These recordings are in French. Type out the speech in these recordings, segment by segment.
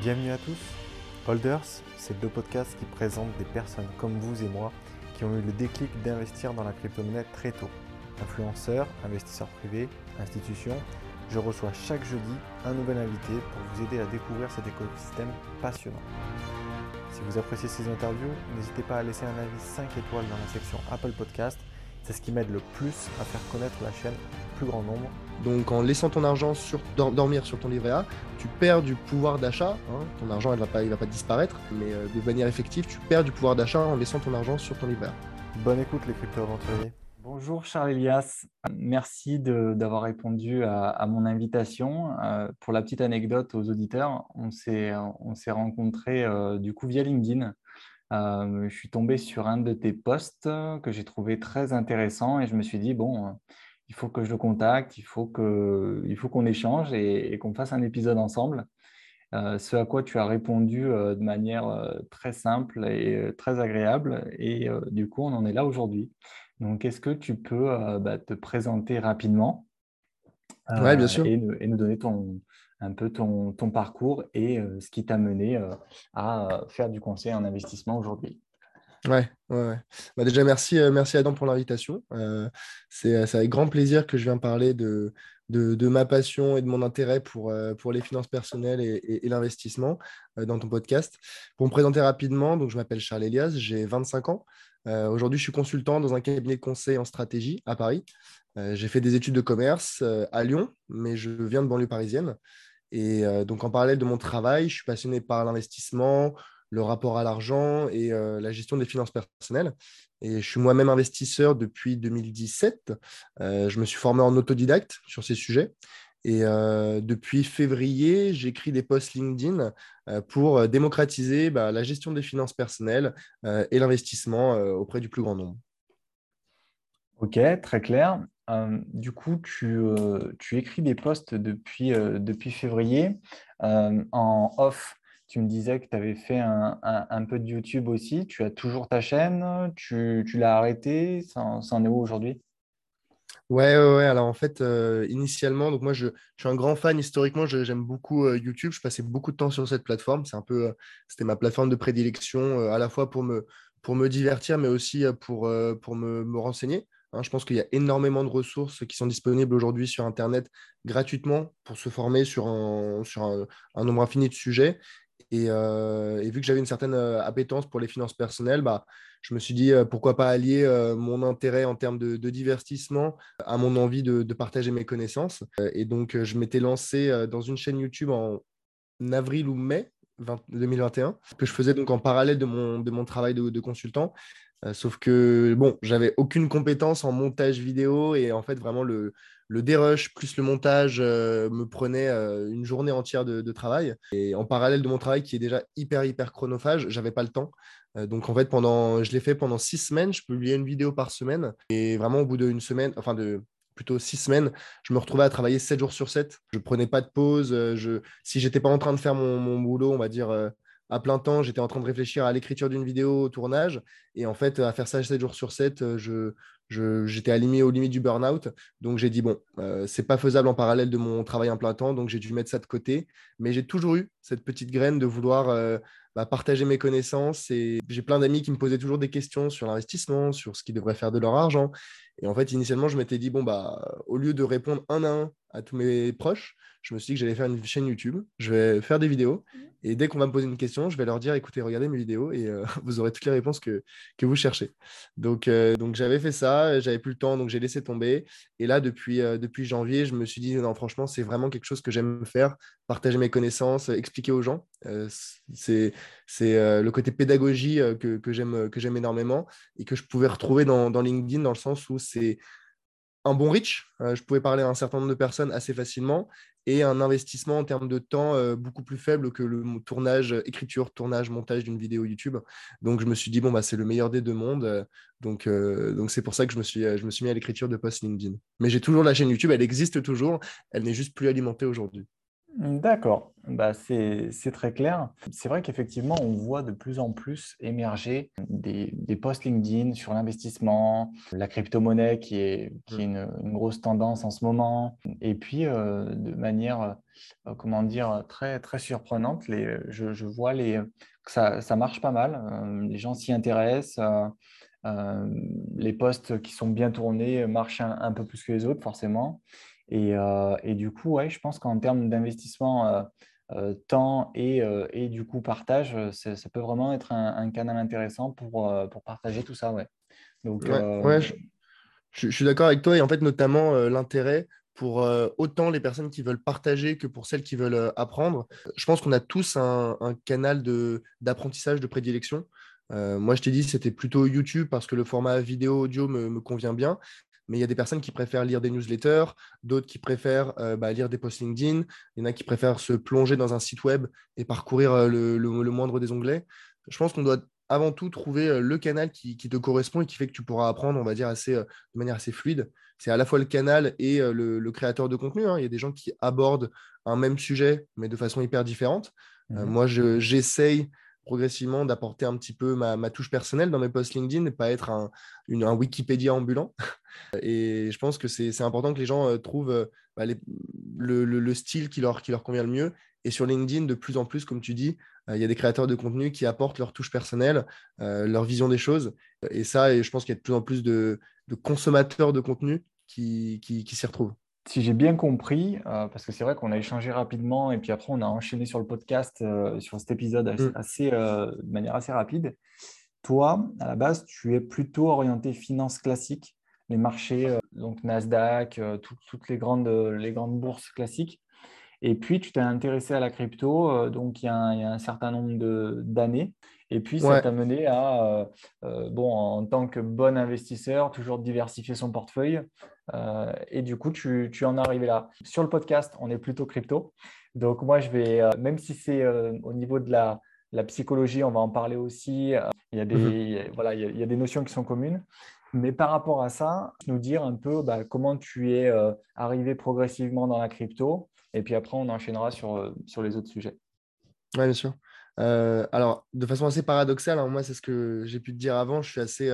Bienvenue à tous. Holders, c'est le podcast qui présente des personnes comme vous et moi qui ont eu le déclic d'investir dans la crypto-monnaie très tôt. Influenceurs, investisseurs privés, institutions, je reçois chaque jeudi un nouvel invité pour vous aider à découvrir cet écosystème passionnant. Si vous appréciez ces interviews, n'hésitez pas à laisser un avis 5 étoiles dans la section Apple Podcast. C'est ce qui m'aide le plus à faire connaître la chaîne au plus grand nombre donc en laissant ton argent sur, dormir sur ton livret A, tu perds du pouvoir d'achat. Hein. Ton argent, il ne va, pas, va pas disparaître, mais euh, de manière effective, tu perds du pouvoir d'achat en laissant ton argent sur ton livret A. Bonne écoute les crypto-aventuriers. Bonjour Charles Elias, merci d'avoir répondu à, mon invitation. Euh, pour la petite anecdote aux auditeurs, on s'est rencontrés euh, du coup via LinkedIn. Je suis tombé sur un de tes posts que j'ai trouvé très intéressant et je me suis dit, bon, il faut que je le contacte, il faut qu'on échange et, qu'on fasse un épisode ensemble. Euh, ce à quoi tu as répondu euh, de manière euh, très simple et très agréable. Et du coup, on en est là aujourd'hui. Donc, est-ce que tu peux bah, te présenter rapidement Oui, bien sûr. Et, nous donner ton, un peu ton, ton parcours et ce qui t'a mené à faire du conseil en investissement aujourd'hui. Ouais, ouais, Bah déjà, merci, euh, merci Adam pour l'invitation. Euh, c'est avec grand plaisir que je viens parler de, de, ma passion et de mon intérêt pour, euh, pour les finances personnelles et, l'investissement dans ton podcast. Pour me présenter rapidement, donc je m'appelle Charles Elias, j'ai 25 ans. Aujourd'hui, je suis consultant dans un cabinet de conseil en stratégie à Paris. j'ai fait des études de commerce à Lyon, mais je viens de banlieue parisienne. Et donc, en parallèle de mon travail, je suis passionné par l'investissement, le rapport à l'argent et euh, la gestion des finances personnelles. Et je suis moi-même investisseur depuis 2017. Euh, je me suis formé en autodidacte sur ces sujets. Et euh, depuis février, j'écris des posts LinkedIn pour démocratiser bah, la gestion des finances personnelles et l'investissement auprès du plus grand nombre. Ok, très clair. Du coup, tu, tu, écris des posts depuis, février. en off, tu me disais que tu avais fait un, peu de YouTube aussi. Tu as toujours ta chaîne? Tu, l'as arrêté Ça en est où aujourd'hui? Ouais, ouais, alors en fait, euh, initialement, donc moi je, suis un grand fan. Historiquement, j'aime beaucoup euh, YouTube, je passais beaucoup de temps sur cette plateforme, c'est un peu, euh, c'était ma plateforme de prédilection, à la fois pour me, pour me divertir, mais aussi pour, pour me, renseigner. Hein. je pense qu'il y a énormément de ressources qui sont disponibles aujourd'hui sur Internet gratuitement pour se former sur un, nombre infini de sujets. Euh, et, vu que j'avais une certaine euh, appétence pour les finances personnelles, bah, je me suis dit euh, pourquoi pas allier mon intérêt en termes de, divertissement à mon envie de, partager mes connaissances. et donc, je m'étais lancé dans une chaîne YouTube en avril ou mai 2021, que je faisais donc en parallèle de mon travail de, consultant. Sauf que, bon, j'avais aucune compétence en montage vidéo et en fait, vraiment, le, le dérush plus le montage euh, me prenait euh, une journée entière de, travail. Et en parallèle de mon travail qui est déjà hyper, hyper chronophage, j'avais pas le temps. Euh, donc en fait, pendant, je l'ai fait pendant six semaines. Je publiais une vidéo par semaine. Et vraiment, au bout d'une semaine, enfin de plutôt six semaines, je me retrouvais à travailler sept jours sur sept. Je prenais pas de pause. Je, si j'étais pas en train de faire mon boulot, on va dire à plein temps, j'étais en train de réfléchir à l'écriture d'une vidéo, au tournage. Et en fait, à faire ça 7 jours sur 7, je, j'étais aligné aux limites du burn-out. Donc j'ai dit, bon, euh, c'est pas faisable en parallèle de mon travail en plein temps. Donc j'ai dû mettre ça de côté. Mais j'ai toujours eu cette petite graine de vouloir euh, bah, partager mes connaissances. Et j'ai plein d'amis qui me posaient toujours des questions sur l'investissement, sur ce qu'ils devraient faire de leur argent. Et en fait, initialement, je m'étais dit, bon, bah, au lieu de répondre un à un à tous mes proches, je me suis dit que j'allais faire une chaîne YouTube, je vais faire des vidéos, mmh. et dès qu'on va me poser une question, je vais leur dire, écoutez, regardez mes vidéos, et euh, vous aurez toutes les réponses que, que vous cherchez. Donc, euh, donc j'avais fait ça, j'avais plus le temps, donc j'ai laissé tomber. Et là, depuis, euh, depuis janvier, je me suis dit, non, franchement, c'est vraiment quelque chose que j'aime faire, partager mes connaissances, expliquer aux gens. c'est c'est le côté pédagogie que, que j'aime énormément, et que je pouvais retrouver dans LinkedIn, dans le sens où c'est un bon reach. je pouvais parler à un certain nombre de personnes assez facilement et un investissement en termes de temps euh, beaucoup plus faible que le tournage, écriture, tournage, montage d'une vidéo YouTube. Donc je me suis dit, bon, bah, c'est le meilleur des deux mondes. Euh, donc euh, donc c'est pour ça que je me suis, je me suis mis à l'écriture de post LinkedIn. Mais j'ai toujours la chaîne YouTube, elle existe toujours, elle n'est juste plus alimentée aujourd'hui. D'accord, bah, c'est très clair. C'est vrai qu'effectivement, on voit de plus en plus émerger des, des posts LinkedIn sur l'investissement, la crypto-monnaie qui est, qui est une, grosse tendance en ce moment. Et puis, euh, de manière, euh, comment dire, très, très surprenante, les, je, je vois les, que ça, ça marche pas mal. Euh, les gens s'y intéressent. les posts qui sont bien tournés marchent un peu plus que les autres, forcément. Euh, et, du coup, ouais, je pense qu'en termes d'investissement euh, euh, temps et, et, du coup partage, ça, peut vraiment être un, canal intéressant pour, pour partager tout ça. Ouais. Donc, ouais, je, suis d'accord avec toi et en fait notamment l'intérêt pour autant les personnes qui veulent partager que pour celles qui veulent apprendre. Je pense qu'on a tous un, un canal d'apprentissage de, prédilection. moi, je t'ai dit, c'était plutôt YouTube parce que le format vidéo audio me, me convient bien mais il y a des personnes qui préfèrent lire des newsletters, d'autres qui préfèrent euh, bah, lire des posts LinkedIn, il y en a qui préfèrent se plonger dans un site web et parcourir euh, le, moindre des onglets. Je pense qu'on doit avant tout trouver euh, le canal qui, te correspond et qui fait que tu pourras apprendre, on va dire, assez, de manière assez fluide. C'est à la fois le canal et le, créateur de contenu. Hein. Il y a des gens qui abordent un même sujet, mais de façon hyper différente. Mmh moi, j'essaye progressivement d'apporter un petit peu ma, touche personnelle dans mes posts LinkedIn et pas être un, Wikipédia ambulant. et je pense que c'est important que les gens euh, trouvent euh, bah, le, style qui leur, convient le mieux. Et sur LinkedIn, de plus en plus, comme tu dis, euh, il y a des créateurs de contenu qui apportent leur touche personnelle, leur vision des choses. Et ça, et je pense qu'il y a de plus en plus de, consommateurs de contenu qui s'y retrouvent. Si j'ai bien compris, euh, parce que c'est vrai qu'on a échangé rapidement et puis après on a enchaîné sur le podcast, euh, sur cet épisode assez, mm. euh, de manière assez rapide. Toi, à la base, tu es plutôt orienté finance classique, les marchés, donc Nasdaq, toutes les grandes, les grandes bourses classiques. Et puis, tu t'es intéressé à la crypto, donc il y, a un, certain nombre d'années. Et puis, ça t'a mené à, bon, en tant que bon investisseur, toujours diversifier son portefeuille. Euh, et du coup, tu, en es arrivé là. Sur le podcast, on est plutôt crypto. Donc moi, je vais, euh, même si c'est euh, au niveau de la, psychologie, on va en parler aussi. il, y a des, mhm. voilà, il, y a, des notions qui sont communes. Mais par rapport à ça, nous dire un peu bah, comment tu es arrivé progressivement dans la crypto. Et puis après, on enchaînera sur, sur les autres sujets. Oui, bien sûr. alors, de façon assez paradoxale, hein, moi, c'est ce que j'ai pu te dire avant. Je suis assez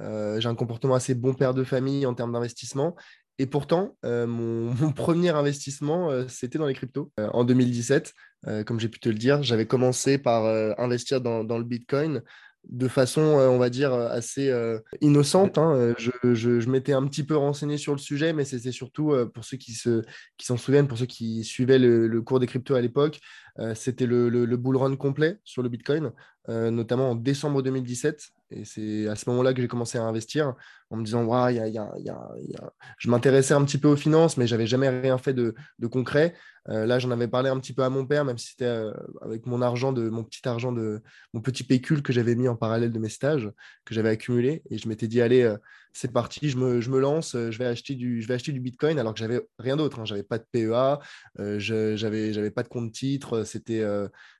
euh, j'ai un comportement assez bon père de famille en termes d'investissement. Et pourtant, euh, mon, premier investissement, euh, c'était dans les cryptos. en 2017, comme j'ai pu te le dire, j'avais commencé par investir dans, le Bitcoin de façon, on va dire, assez innocente. Hein. Je, m'étais un petit peu renseigné sur le sujet, mais c'était surtout, pour ceux qui s'en qui souviennent, pour ceux qui suivaient le, cours des cryptos à l'époque, c'était le, le, bull run complet sur le Bitcoin, notamment en décembre 2017. Et c'est à ce moment-là que j'ai commencé à investir en me disant, je m'intéressais un petit peu aux finances, mais j'avais jamais rien fait de, concret. Euh, là, j'en avais parlé un petit peu à mon père, même si c'était euh, avec mon argent, de, mon petit argent, de mon petit pécule que j'avais mis en parallèle de mes stages, que j'avais accumulé. Et je m'étais dit, allez, euh, c'est parti, je me, lance, je vais, acheter du, je vais acheter du Bitcoin, alors que j'avais rien d'autre. Hein. J'avais pas de PEA, je j'avais pas de compte titre. C'était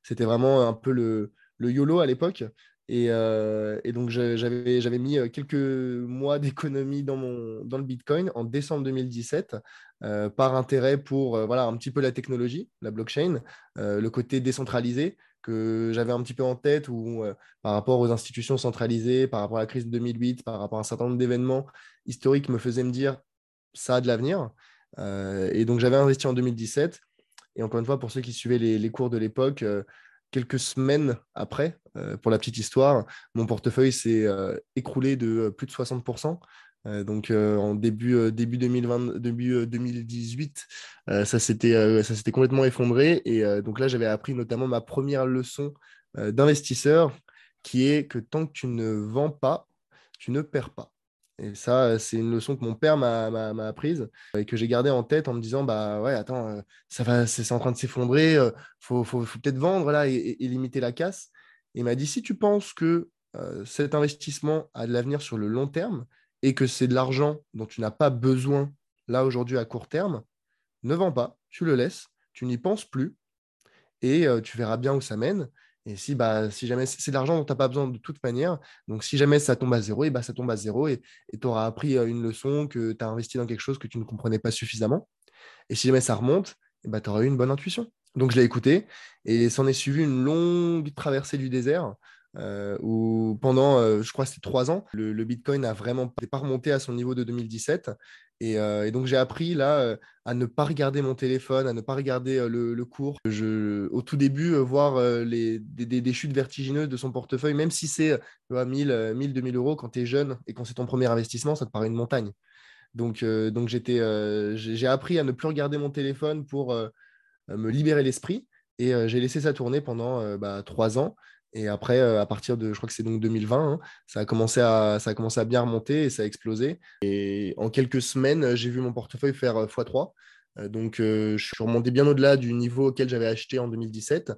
c'était vraiment un peu le, le YOLO à l'époque. Euh, et, donc, j'avais mis euh, quelques mois d'économie dans, dans le Bitcoin en décembre 2017 euh, par intérêt pour voilà, un petit peu la technologie, la blockchain, le côté décentralisé que j'avais un petit peu en tête ou par rapport aux institutions centralisées, par rapport à la crise de 2008, par rapport à un certain nombre d'événements historiques me faisaient me dire ça a de l'avenir. et donc, j'avais investi en 2017. Et encore une fois, pour ceux qui suivaient les, cours de l'époque, quelques semaines après, euh, pour la petite histoire, mon portefeuille s'est euh, écroulé de euh, plus de 60%. Donc en début, début, 2020, début 2018, ça s'était complètement effondré. Et donc là, j'avais appris notamment ma première leçon d'investisseur, qui est que tant que tu ne vends pas, tu ne perds pas. Et ça, c'est une leçon que mon père m'a apprise et que j'ai gardée en tête en me disant bah ouais, attends, euh, ça va, c'est en train de s'effondrer, euh, faut, faut, peut-être vendre là et, limiter la casse. il m'a dit si tu penses que euh, cet investissement a de l'avenir sur le long terme et que c'est de l'argent dont tu n'as pas besoin là aujourd'hui à court terme, ne vends pas, tu le laisses, tu n'y penses plus et tu verras bien où ça mène. Et si, bah, si jamais c'est de l'argent dont tu n'as pas besoin de toute manière, donc si jamais ça tombe à zéro, et bah, ça tombe à zéro et tu auras appris une leçon que tu as investi dans quelque chose que tu ne comprenais pas suffisamment. Et si jamais ça remonte, bah, tu auras eu une bonne intuition. Donc je l'ai écouté et s'en est suivi une longue traversée du désert euh, où pendant, euh, je crois, c'était trois ans, le, Bitcoin n'a vraiment pas remonté à son niveau de 2017. Euh, et, donc j'ai appris là à ne pas regarder mon téléphone, à ne pas regarder le, cours. Je, au tout début, voir les, des, chutes vertigineuses de son portefeuille, même si c'est 1000, 1000, 2000 euros quand tu es jeune et quand c'est ton premier investissement, ça te paraît une montagne. Donc, donc j'étais, j'ai appris à ne plus regarder mon téléphone pour me libérer l'esprit. Et j'ai laissé ça tourner pendant bah, trois ans. Et après, à partir de, je crois que c'est donc 2020, hein, ça, a commencé à, ça a commencé à bien remonter et ça a explosé. Et en quelques semaines, j'ai vu mon portefeuille faire x3. donc, je suis remonté bien au-delà du niveau auquel j'avais acheté en 2017.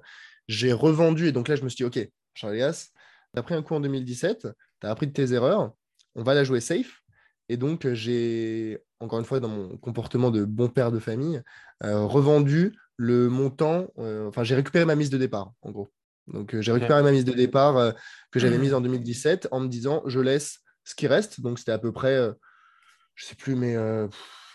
J'ai revendu et donc là, je me suis dit, OK, Charles Gas, tu as pris un coup en 2017, tu as appris de tes erreurs, on va la jouer safe. Et donc, j'ai, encore une fois, dans mon comportement de bon père de famille, revendu le montant, enfin, j'ai récupéré ma mise de départ, en gros. Donc, euh, j'ai récupéré ma mise de départ euh, que j'avais mise en 2017 en me disant, je laisse ce qui reste. Donc, c'était à peu près, euh, je ne sais plus, mais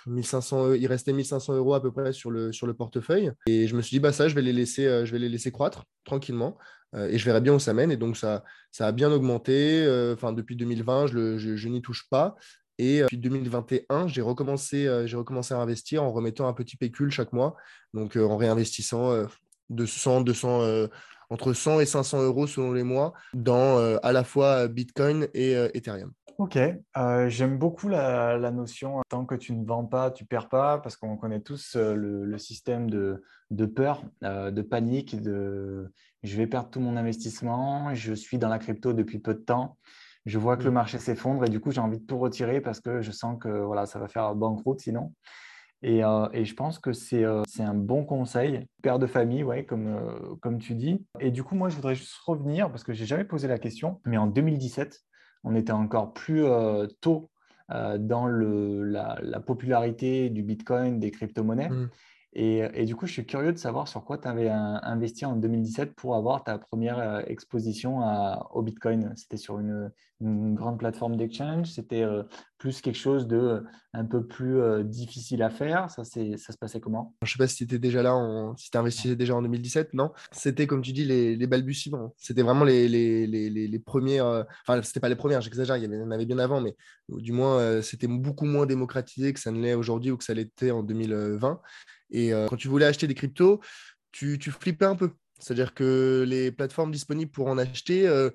1500, il restait 1500 euros à peu près sur le, sur le portefeuille. Et je me suis dit, bah, ça, je vais les laisser, je vais les laisser croître tranquillement. et je verrai bien où ça mène. Et donc, ça, ça a bien augmenté. Enfin, depuis 2020, je, je, n'y touche pas. Et depuis 2021, j'ai recommencé, j'ai recommencé à investir en remettant un petit pécule chaque mois, donc en réinvestissant de 100, 200, entre 100 et 500 euros selon les mois dans euh, à la fois Bitcoin et euh, Ethereum. Ok, euh, j'aime beaucoup la, notion tant que tu ne vends pas, tu perds pas, parce qu'on connaît tous le, système de, de peur, de panique, de je vais perdre tout mon investissement, je suis dans la crypto depuis peu de temps, je vois que le mm. marché s'effondre et du coup j'ai envie de tout retirer parce que je sens que voilà, ça va faire banqueroute sinon. Euh, et, je pense que euh, c'est un bon conseil, père de famille, ouais, comme, euh, comme tu dis. Et du coup, moi, je voudrais juste revenir, parce que je n'ai jamais posé la question, mais en 2017, on était encore plus tôt dans la, popularité du Bitcoin, des crypto-monnaies. Mmh. Et, du coup, je suis curieux de savoir sur quoi tu avais investi en 2017 pour avoir ta première euh, exposition au Bitcoin. C'était sur une, grande plateforme d'exchange, c'était euh, plus quelque chose de euh, un peu plus difficile à faire. Ça, ça se passait comment? Je ne sais pas si tu étais déjà là, si tu investis déjà en 2017, non? C'était, comme tu dis, les, balbutiements. C'était vraiment les, les, les, premières. Enfin, ce pas les premières, j'exagère, il y en avait bien avant, mais du moins, c'était beaucoup moins démocratisé que ça ne l'est aujourd'hui ou que ça l'était en 2020. Et euh, quand tu voulais acheter des cryptos, tu, tu flippais un peu. C'est-à-dire que les plateformes disponibles pour en acheter, euh,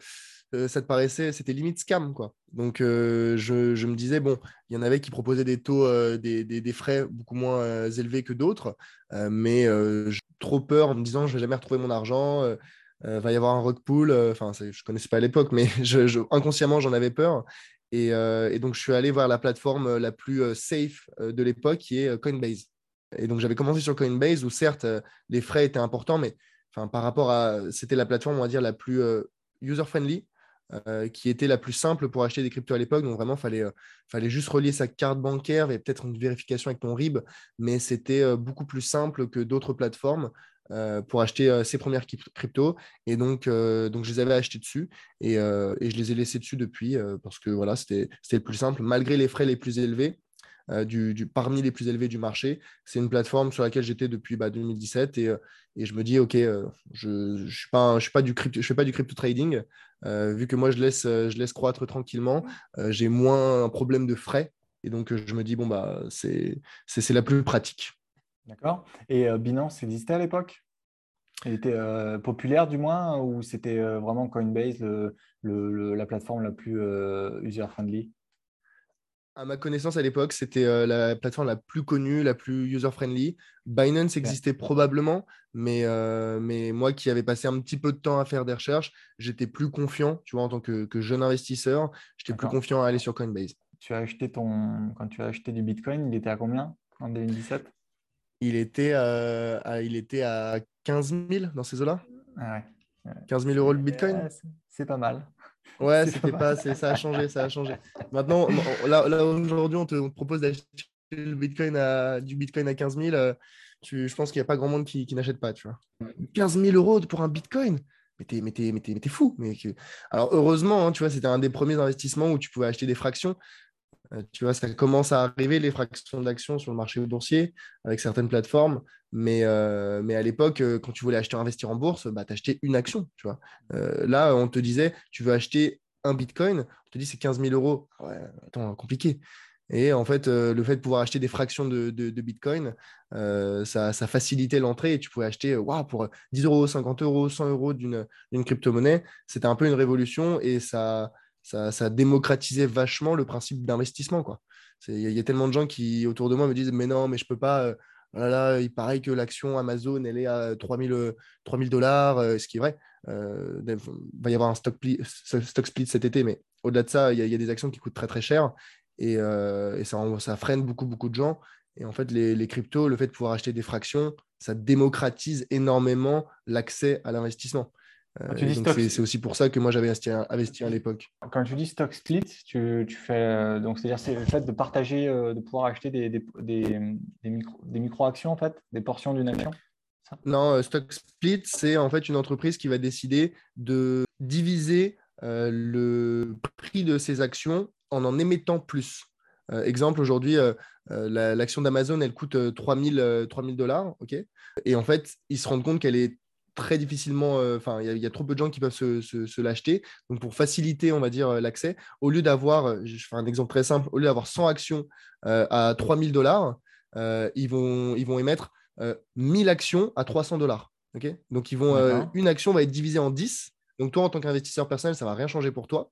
euh, ça te paraissait, c'était limite scam. Quoi. Donc, je, je, me disais, bon, il y en avait qui proposaient des taux, des, des, frais beaucoup moins élevés que d'autres, mais j'ai trop peur en me disant, je vais jamais retrouver mon argent. va y avoir un rug pool. Enfin, je ne connaissais pas à l'époque, mais inconsciemment, j'en avais peur. Et, donc, je suis allé voir la plateforme la plus safe de l'époque, qui est Coinbase. Et donc, j'avais commencé sur Coinbase où, certes, euh, les frais étaient importants, mais enfin, par rapport à. C'était la plateforme, on va dire, la plus euh, user-friendly, euh, qui était la plus simple pour acheter des cryptos à l'époque. Donc, vraiment, il fallait, fallait juste relier sa carte bancaire et peut-être une vérification avec ton RIB, mais c'était beaucoup plus simple que d'autres plateformes. pour acheter ses premières cryptos. Et donc, donc, je les avais achetés dessus et, et je les ai laissés dessus depuis parce que voilà, c'était le plus simple. Malgré les frais les plus élevés, euh, du, parmi les plus élevés du marché. C'est une plateforme sur laquelle j'étais depuis 2017 bah, et, euh, et, je me dis, OK, euh, je ne je suis, pas, je suis pas du crypto, je fais pas du crypto trading. vu que moi, je laisse, je laisse croître tranquillement, j'ai moins un problème de frais. Et donc, je me dis, bon, bah, c'est la plus pratique. D'accord. Et Binance existait à l'époque? Il était populaire du moins ou c'était vraiment Coinbase le, la plateforme la plus user-friendly? À ma connaissance, à l'époque, c'était euh, la plateforme la plus connue, la plus user-friendly. Binance existait probablement, mais, euh, mais moi qui avais passé un petit peu de temps à faire des recherches, j'étais plus confiant, tu vois, en tant que, jeune investisseur, j'étais plus confiant à aller sur Coinbase. Tu as acheté ton... Quand tu as acheté du Bitcoin, il était à combien en 2017 il était, à, il était à 15 000 dans ces eaux-là? Ah 15 000 euros le Bitcoin? C'est pas mal. Ouais, c'était pas, ça a changé, ça a changé. Maintenant, là, là aujourd'hui, on te, propose d'acheter le Bitcoin à, du Bitcoin à 15 000. Euh, je pense qu'il n'y a pas grand monde qui, n'achète pas, tu vois. 15 000 euros pour un Bitcoin? Mais t'es, fou. Mais Alors, heureusement, hein, tu vois, c'était un des premiers investissements où tu pouvais acheter des fractions. Tu vois, ça commence à arriver les fractions d'actions sur le marché boursier avec certaines plateformes. Mais, mais à l'époque, quand tu voulais acheter investir en bourse, bah, tu achetais une action. Tu vois. là, on te disait, tu veux acheter un Bitcoin, on te dit c'est 15 000 euros. Ouais, attends, compliqué. Et en fait, euh, le fait de pouvoir acheter des fractions de, Bitcoin, euh, ça, facilitait l'entrée et tu pouvais acheter wow, pour 10 euros, 50 euros, 100 euros d'une crypto-monnaie. C'était un peu une révolution et ça, ça, démocratisait vachement le principe d'investissement. Il y, a tellement de gens qui, autour de moi, me disent Mais non, mais je peux pas. Euh, voilà, il paraît que l'action Amazon, elle est à 3000 dollars, ce qui est vrai. il va y avoir un stock, split cet été, mais au-delà de ça, il y, a des actions qui coûtent très très cher et, euh, ça, freine beaucoup, beaucoup de gens. Et en fait, les, cryptos, le fait de pouvoir acheter des fractions, ça démocratise énormément l'accès à l'investissement. Euh, c'est aussi pour ça que moi j'avais investi, à l'époque. Quand tu dis stock split, tu, fais euh, donc c'est-à-dire c'est le fait de partager, de pouvoir acheter des, des, des, micro, actions en fait, des portions d'une action. non, stock split, c'est en fait une entreprise qui va décider de diviser le prix de ses actions en en émettant plus. Euh, exemple, aujourd'hui, euh, euh, l'action d'Amazon, elle coûte 3000 dollars. ok? Et en fait, ils se rendent compte qu'elle est très difficilement, enfin, il y, a trop peu de gens qui peuvent se, l'acheter. Donc, pour faciliter, on va dire, l'accès, au lieu d'avoir, je fais un exemple très simple, au lieu d'avoir 100 actions à 3000 dollars, ils, vont, ils vont émettre 1000 actions à 300 dollars. Donc, ils vont, une action va être divisée en 10. Donc, toi, en tant qu'investisseur personnel, ça ne va rien changer pour toi.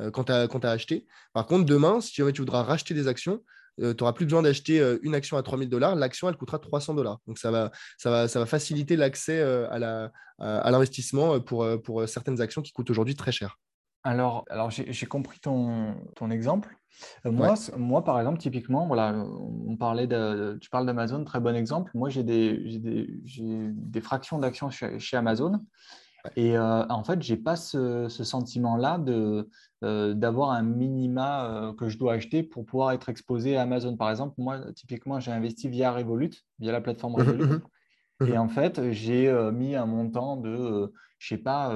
Euh, quand tu as, acheté. Par contre, demain, si tu voudras racheter des actions, euh, tu n'auras plus besoin d'acheter euh, une action à 3000 dollars. L'action, elle coûtera 300 dollars. Donc, ça va, ça va, ça va faciliter l'accès à l'investissement à, pour, pour certaines actions qui coûtent aujourd'hui très cher. Alors, alors j'ai compris ton, ton exemple. moi, moi, par exemple, typiquement, voilà, on parlait de, tu parles d'Amazon, très bon exemple. Moi, j'ai des, des, des, fractions d'actions chez, chez, Amazon. Et en fait, je n'ai pas ce, ce sentiment-là de, euh, d'avoir un minima euh, que je dois acheter pour pouvoir être exposé à Amazon. Par exemple, moi, typiquement, j'ai investi via Revolut, via la plateforme mhm, Revolut. Mhm, mhm. Et en fait, j'ai euh, mis un montant de, je sais pas,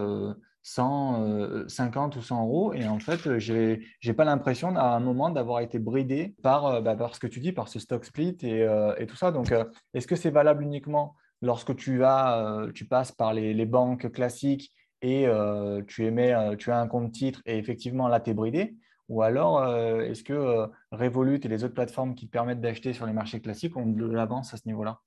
150 ou 100 euros. Et en fait, je n'ai pas l'impression à un moment d'avoir été bridé par, bah, par ce que tu dis, par ce stock split et, et tout ça. Donc, est-ce que c'est valable uniquement lorsque tu, as, tu passes par les, banques classiques et euh, tu, émets, euh, tu as un compte titre et effectivement là, tu es bridé Ou alors, euh, est-ce que Revolut et les autres plateformes qui te permettent d'acheter sur les marchés classiques ont de l'avance à ce niveau-là?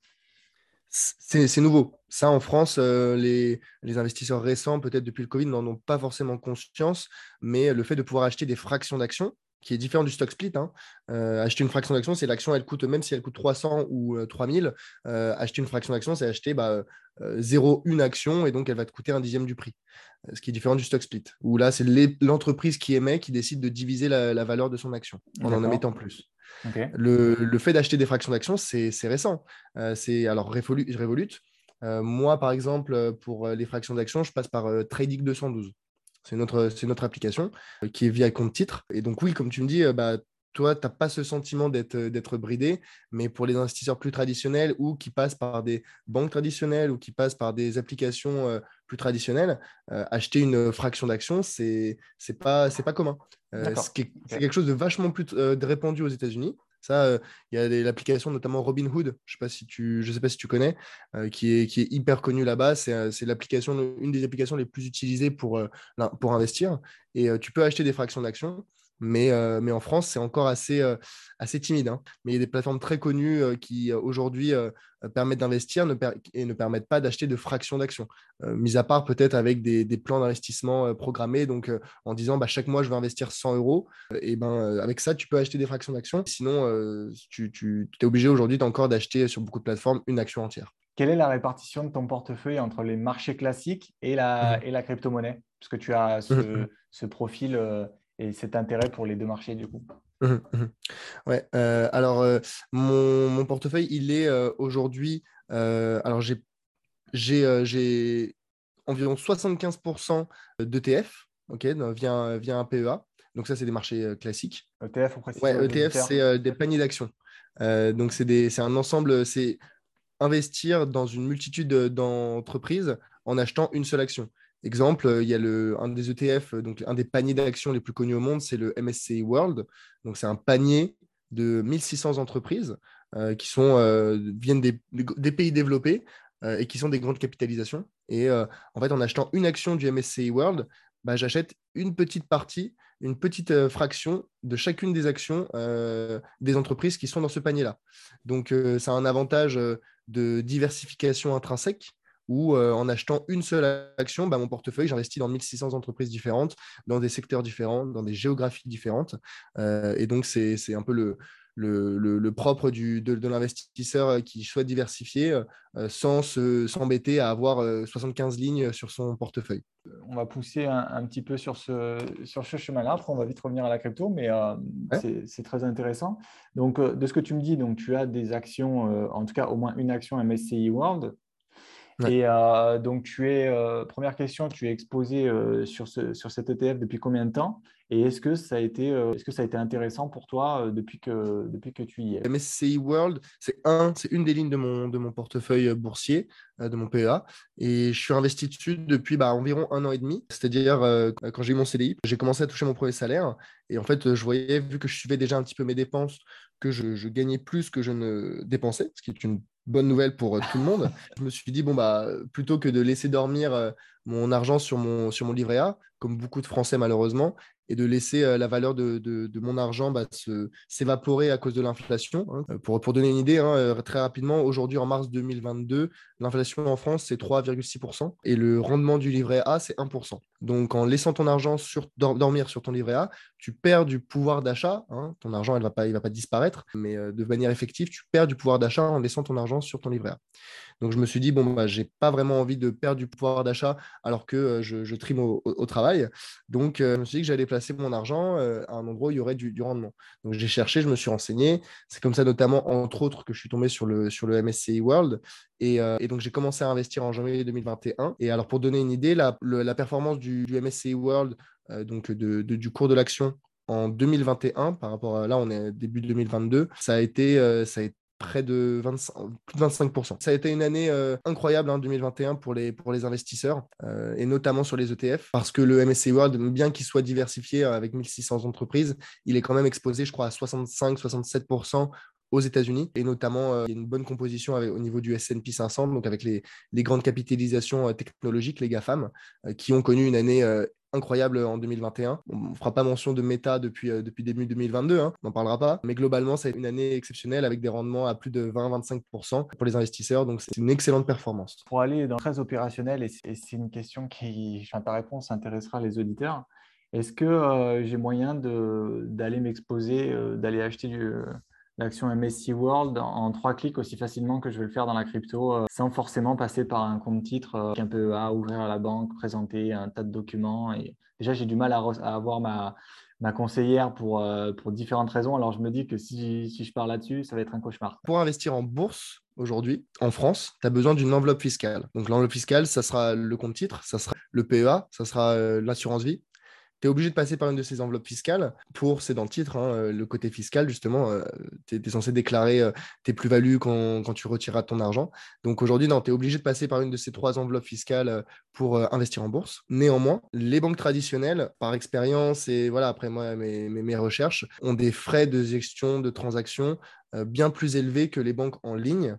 C'est nouveau. Ça, en France, les, les, investisseurs récents, peut-être depuis le Covid, n'en ont pas forcément conscience, mais le fait de pouvoir acheter des fractions d'actions, qui est différent du stock split. Hein. Euh, acheter une fraction d'action, c'est l'action, elle coûte, même si elle coûte 300 ou 3000, euh, euh, acheter une fraction d'action, c'est acheter bah, 0,1 action et donc elle va te coûter un dixième du prix. Ce qui est différent du stock split, où là, c'est l'entreprise qui émet qui décide de diviser la, valeur de son action en en émettant plus. Le, fait d'acheter des fractions d'action, c'est récent. c'est alors Revolut. moi, par exemple, pour les fractions d'action, je passe par Trading 212. C'est notre, notre application euh, qui est via compte titre. Et donc, oui, comme tu me dis, euh, bah, toi, tu n'as pas ce sentiment euh, d'être bridé, mais pour les investisseurs plus traditionnels ou qui passent par des banques traditionnelles ou qui passent par des applications plus traditionnelles, acheter une fraction d'action, ce n'est pas, pas commun. c'est quelque chose de vachement plus répandu aux États-Unis. Ça, euh, il y a l'application notamment Robinhood, je ne sais, pas si tu connais, euh, qui, est, hyper connue là-bas. C'est euh, l'application, une des applications les plus utilisées pour, pour investir. Et tu peux acheter des fractions d'actions. Mais, mais, en France, c'est encore assez, assez timide. Hein. Mais il y a des plateformes très connues qui aujourd'hui permettent d'investir et ne permettent pas d'acheter de fractions d'actions. mis à part peut-être avec des, des plans d'investissement programmés, donc en disant bah, chaque mois je vais investir 100 euros, et ben avec ça tu peux acheter des fractions d'actions. Sinon, tu, tu es obligé aujourd'hui encore d'acheter sur beaucoup de plateformes une action entière. Quelle est la répartition de ton portefeuille entre les marchés classiques et la, mmh. et la crypto-monnaie? Parce que tu as ce, mmh. ce profil et cet intérêt pour les deux marchés du coup mmh, mmh. Ouais, euh, alors euh, mon, portefeuille, il est euh, aujourd'hui, alors j'ai, j'ai, environ 75% d'ETF, ok, via, via un PEA. Donc ça, c'est des marchés classiques. ETF, on précise. Ouais, ETF, c'est des paniers d'actions. donc c'est, c'est un ensemble, c'est investir dans une multitude d'entreprises en achetant une seule action. Exemple, il y a un des ETF, donc un des paniers d'actions les plus connus au monde, c'est le MSCI World. Donc, c'est un panier de 1600 entreprises qui sont, viennent des, pays développés et qui sont des grandes capitalisations. Et en fait, en achetant une action du MSCI World, bah, j'achète une petite partie, une petite euh, fraction de chacune des actions euh, des entreprises qui sont dans ce panier-là. Donc, euh, ça a un avantage de diversification intrinsèque où en achetant une seule action, bah, mon portefeuille, j'investis dans 1600 entreprises différentes, dans des secteurs différents, dans des géographies différentes. et donc, c'est un peu le, le, propre du, de, l'investisseur euh, qui souhaite diversifier euh, euh, sans s'embêter à avoir 75 lignes sur son portefeuille. On va pousser un, petit peu sur ce, sur ce chemin-là. Après, on va vite revenir à la crypto, mais c'est très intéressant. Donc, de ce que tu me dis, donc, tu as des actions, en tout cas au moins une action MSCI World. Et donc, tu es, première question, tu es exposé sur, ce, sur cet ETF depuis combien de temps? Et est-ce que, ça a été, est-ce que ça a été intéressant pour toi depuis, que, depuis que tu y es? MSCI World, c'est un, c'est une des lignes de mon, de mon portefeuille boursier, de mon PEA. Et je suis investi dessus depuis bah, environ un an et demi. C'est-à-dire, quand j'ai eu mon CDI, j'ai commencé à toucher mon premier salaire. Et en fait, je voyais, vu que je suivais déjà un petit peu mes dépenses, que je, je gagnais plus que je ne dépensais, ce qui est une bonne nouvelle pour euh, tout le monde. Je me suis dit, bon, bah, plutôt que de laisser dormir euh, mon argent sur mon, livret A, comme beaucoup de Français malheureusement, et de laisser euh, la valeur de, mon argent bah, s'évaporer à cause de l'inflation. Hein. Pour, donner une idée, hein, très rapidement, aujourd'hui en mars 2022, l'inflation en France, c'est 3,6% et le rendement du livret A, c'est 1%. Donc en laissant ton argent dormir sur ton livret A, tu perds du pouvoir d'achat. Hein. Ton argent, il ne va, pas, il va pas disparaître, mais de manière effective, tu perds du pouvoir d'achat en laissant ton argent sur ton livret A. Donc je me suis dit, bon, bah, j'ai pas vraiment envie de perdre du pouvoir d'achat alors que je, je, trime au, travail. Donc je me suis dit que j'allais placer mon argent à un endroit où il y aurait du, rendement. Donc j'ai cherché, je me suis renseigné. C'est comme ça notamment, entre autres, que je suis tombé sur le, sur le MSCI World. Et, donc j'ai commencé à investir en janvier 2021. Et alors pour donner une idée, la, la performance du, MSCI World, donc de, du cours de l'action en 2021 par rapport à là, on est début 2022, ça a été, ça a été près de 25, plus de 25%. Ça a été une année euh, incroyable en hein, 2021 pour les, pour les investisseurs euh, et notamment sur les ETF parce que le MSCI World, bien qu'il soit diversifié euh, avec 1600 entreprises, il est quand même exposé, je crois, à 65-67% aux États-Unis et notamment une bonne composition au niveau du S&P 500 donc avec les, les grandes capitalisations technologiques les GAFAM qui ont connu une année incroyable en 2021. On ne fera pas mention de méta depuis, euh, depuis début 2022, hein, on n'en parlera pas. Mais globalement, c'est une année exceptionnelle avec des rendements à plus de 20-25% pour les investisseurs. Donc, c'est une excellente performance. Pour aller dans très opérationnel, et c'est une question qui, enfin, ta réponse intéressera les auditeurs. Est-ce que euh, j'ai moyen d'aller m'exposer, euh, d'aller acheter du, l'action MSC World en trois clics aussi facilement que je vais le faire dans la crypto euh, sans forcément passer par un compte titre euh, un peu à ouvrir à la banque, présenter un tas de documents. Et déjà, j'ai du mal à, avoir ma, conseillère pour, euh, pour différentes raisons. Alors, je me dis que si, si je pars là-dessus, ça va être un cauchemar. Pour investir en bourse, aujourd'hui, en France, tu as besoin d'une enveloppe fiscale. Donc l'enveloppe fiscale, ça sera le compte titre, ça sera le PEA, ça sera l'assurance vie, tu es obligé de passer par une de ces enveloppes fiscales pour, c'est dans le titre, hein, euh, le côté fiscal, justement, euh, tu es, censé déclarer euh, tes plus-values quand, tu retireras ton argent. Donc aujourd'hui, tu es obligé de passer par une de ces trois enveloppes fiscales pour investir en bourse. Néanmoins, les banques traditionnelles, par expérience et voilà, après moi, mes, mes recherches, ont des frais de gestion de transactions bien plus élevés que les banques en ligne.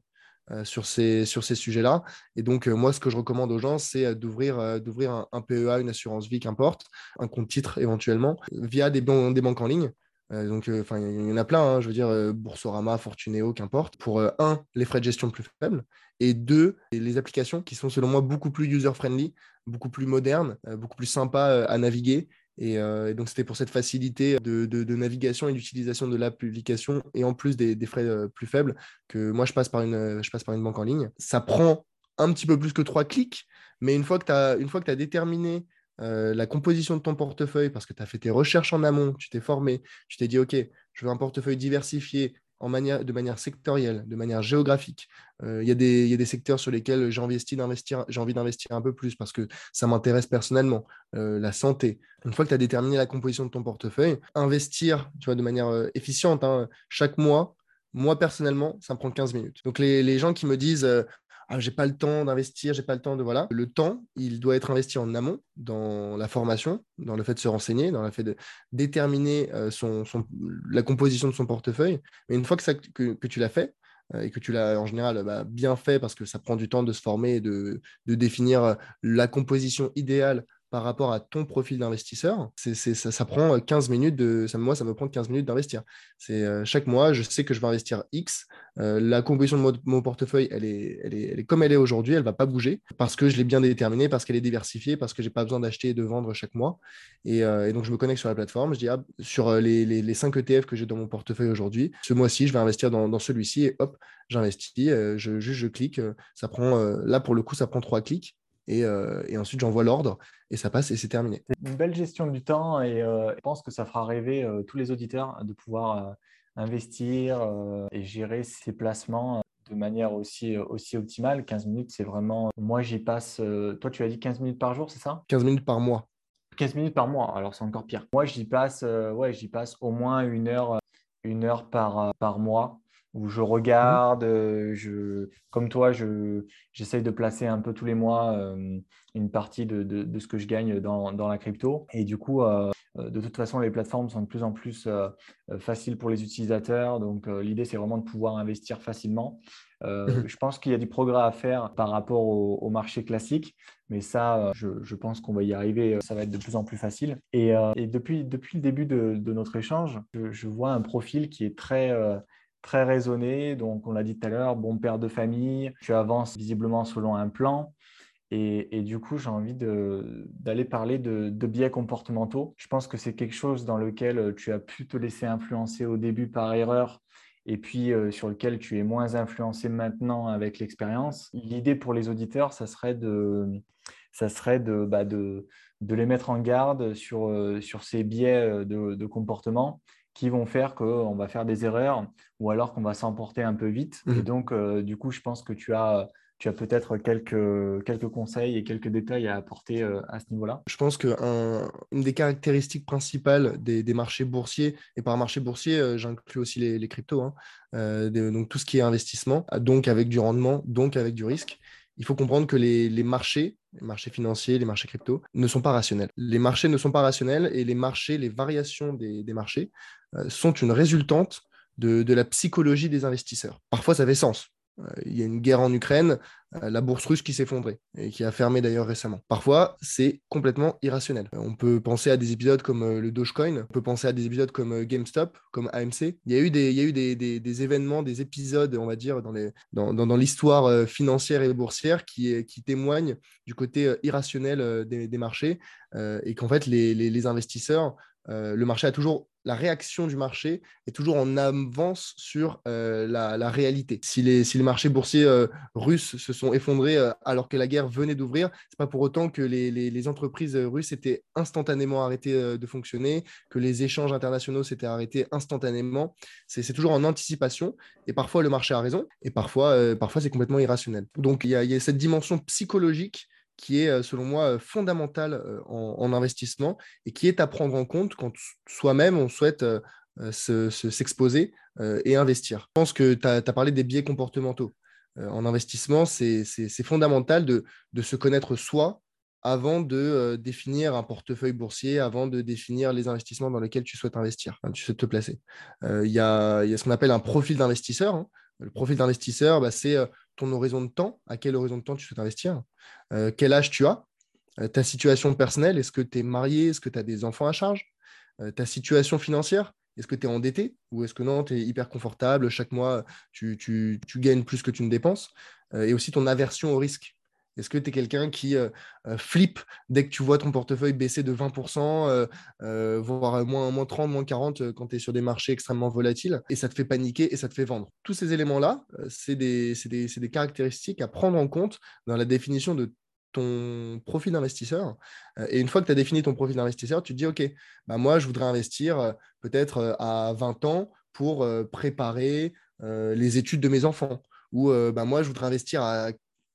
Euh, sur ces, sur ces sujets-là. Et donc, euh, moi, ce que je recommande aux gens, c'est euh, d'ouvrir, un, PEA, une assurance vie, qu'importe, un compte titre éventuellement, via des, des banques en ligne. donc, enfin, il y en a plein, hein, je veux dire, Boursorama, Fortuneo, qu'importe, pour un, les frais de gestion plus faibles, et deux, les applications qui sont selon moi beaucoup plus user-friendly, beaucoup plus modernes, beaucoup plus sympas à naviguer euh, et, donc, c'était pour cette facilité de, navigation et d'utilisation de la publication et en plus des, frais euh, plus faibles que moi, je passe, par une, je passe par une banque en ligne. Ça prend un petit peu plus que trois clics, mais une fois que tu as, déterminé euh, la composition de ton portefeuille parce que tu as fait tes recherches en amont, tu t'es formé, tu t'es dit, OK, je veux un portefeuille diversifié de manière sectorielle, de manière géographique. Euh, il y, a des secteurs sur lesquels j'ai envie d'investir un peu plus parce que ça m'intéresse personnellement. Euh, la santé. Une fois que tu as déterminé la composition de ton portefeuille, investir de manière euh, efficiente hein, chaque mois, moi personnellement, ça me prend 15 minutes. Donc les gens qui me disent ah, j'ai pas le temps d'investir, j'ai pas le temps de voilà. Le temps, il doit être investi en amont dans la formation, dans le fait de se renseigner, dans le fait de déterminer euh, la composition de son portefeuille. Mais une fois que, ça, que, tu l'as fait, euh, et que tu l'as en général bah, bien fait parce que ça prend du temps de se former et de, de définir la composition idéale par rapport à ton profil d'investisseur, ça, prend 15 minutes de. Ça, moi, ça me prend 15 minutes d'investir. Euh, chaque mois, je sais que je vais investir X. Euh, la composition de mon, portefeuille, elle est, comme elle est aujourd'hui, elle ne va pas bouger parce que je l'ai bien déterminée, parce qu'elle est diversifiée, parce que je n'ai pas besoin d'acheter et de vendre chaque mois. Et, euh, donc, je me connecte sur la plateforme. Je dis, ah, sur les, les, les, 5 ETF que j'ai dans mon portefeuille aujourd'hui, ce mois-ci, je vais investir dans, celui-ci et hop, j'investis. je, juste, je clique. Ça prend, là, pour le coup, ça prend trois clics. Euh, et, ensuite j'envoie l'ordre et ça passe et c'est terminé. Une belle gestion du temps et euh, je pense que ça fera rêver euh, tous les auditeurs de pouvoir investir et gérer ses placements de manière aussi, aussi optimale. 15 minutes, c'est vraiment... Moi, j'y passe... toi, tu as dit 15 minutes par jour, c'est ça? 15 minutes par mois. 15 minutes par mois, alors c'est encore pire. Moi, j'y passe, ouais, j'y passe au moins une heure, une heure par, par mois où je regarde, euh, je, comme toi, je, j'essaye de placer un peu tous les mois euh, une partie de, de, ce que je gagne dans, dans, la crypto. Et du coup, euh, de toute façon, les plateformes sont de plus en plus faciles pour les utilisateurs. Donc, l'idée, c'est vraiment de pouvoir investir facilement. Mmh je pense qu'il y a du progrès à faire par rapport au, marché classique, mais ça, je, je pense qu'on va y arriver. Ça va être de plus en plus facile. Et, et depuis, depuis le début de, de notre échange, je, je, vois un profil qui est très très raisonné. Donc, on l'a dit tout à l'heure, bon père de famille, tu avances visiblement selon un plan. Et, du coup, j'ai envie d'aller parler de, biais comportementaux. Je pense que c'est quelque chose dans lequel tu as pu te laisser influencer au début par erreur et puis euh, sur lequel tu es moins influencé maintenant avec l'expérience. L'idée pour les auditeurs, ça serait de, ça serait de, bah les mettre en garde sur, euh, ces biais euh, de comportement qui vont faire qu'on va faire des erreurs ou alors qu'on va s'emporter un peu vite. Et mmh. donc, euh, du coup, je pense que tu as, tu as peut-être quelques, quelques conseils et quelques détails à apporter euh, à ce niveau-là. Je pense qu'une des caractéristiques principales des, des, marchés boursiers, et par marché boursier, euh, j'inclus aussi les, les cryptos, hein, donc tout ce qui est investissement, donc avec du rendement, donc avec du risque, il faut comprendre que les, marchés, les marchés financiers, les marchés crypto, ne sont pas rationnels. Les marchés ne sont pas rationnels et les marchés, les variations des, marchés euh, sont une résultante de, la psychologie des investisseurs. Parfois, ça fait sens. Euh, il y a une guerre en Ukraine, euh, la bourse russe qui s'effondrait et qui a fermé d'ailleurs récemment. Parfois, c'est complètement irrationnel. On peut penser à des épisodes comme euh, le Dogecoin, on peut penser à des épisodes comme GameStop, comme AMC. Il y a eu des, il y a eu des, des, événements, des épisodes, on va dire, dans, les, dans, dans, l'histoire financière et boursière qui, qui témoignent du côté irrationnel des, marchés et qu'en fait, les, les investisseurs, le marché a toujours la réaction du marché est toujours en avance sur euh, la, réalité. Si les, si les marchés boursiers euh, russes se sont effondrés euh, alors que la guerre venait d'ouvrir, c'est pas pour autant que les, les, entreprises russes étaient instantanément arrêtées de fonctionner, que les échanges internationaux s'étaient arrêtés instantanément. C'est toujours en anticipation et parfois le marché a raison et parfois, parfois c'est complètement irrationnel. Donc il y, a cette dimension psychologique qui est, euh, selon moi, euh, fondamentale euh, en, investissement et qui est à prendre en compte quand soi-même, on souhaite s'exposer et investir. Je pense que tu as, parlé des biais comportementaux. en investissement, c'est fondamental de, de, se connaître soi avant de définir un portefeuille boursier, avant de définir les investissements dans lesquels tu souhaites investir, tu souhaites te placer. Il y, a, y, a, ce qu'on appelle un profil d'investisseur. Hein. Le profil d'investisseur, bah, c'est ton horizon de temps, à quel horizon de temps tu souhaites investir, euh, quel âge tu as, euh, ta situation personnelle, est-ce que tu es marié, est-ce que tu as des enfants à charge, euh, ta situation financière, est-ce que tu es endetté ou est-ce que non, tu es hyper confortable, chaque mois tu, tu, gagnes plus que tu ne dépenses, et aussi ton aversion au risque. Est-ce que tu es quelqu'un qui euh, euh, flippe dès que tu vois ton portefeuille baisser de 20%, euh, voire moins, moins 30, moins 40 quand tu es sur des marchés extrêmement volatiles et ça te fait paniquer et ça te fait vendre? Tous ces éléments-là, c'est des, caractéristiques à prendre en compte dans la définition de ton profil d'investisseur. Et une fois que tu as défini ton profil d'investisseur, tu te dis, OK, bah moi, je voudrais investir peut-être à 20 ans pour préparer les études de mes enfants. Ou bah moi, je voudrais investir à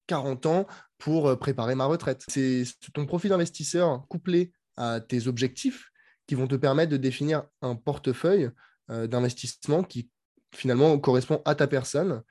40 ans pour euh, préparer ma retraite. C'est ton profil d'investisseur couplé à tes objectifs qui vont te permettre de définir un portefeuille euh, d'investissement qui finalement correspond à ta personne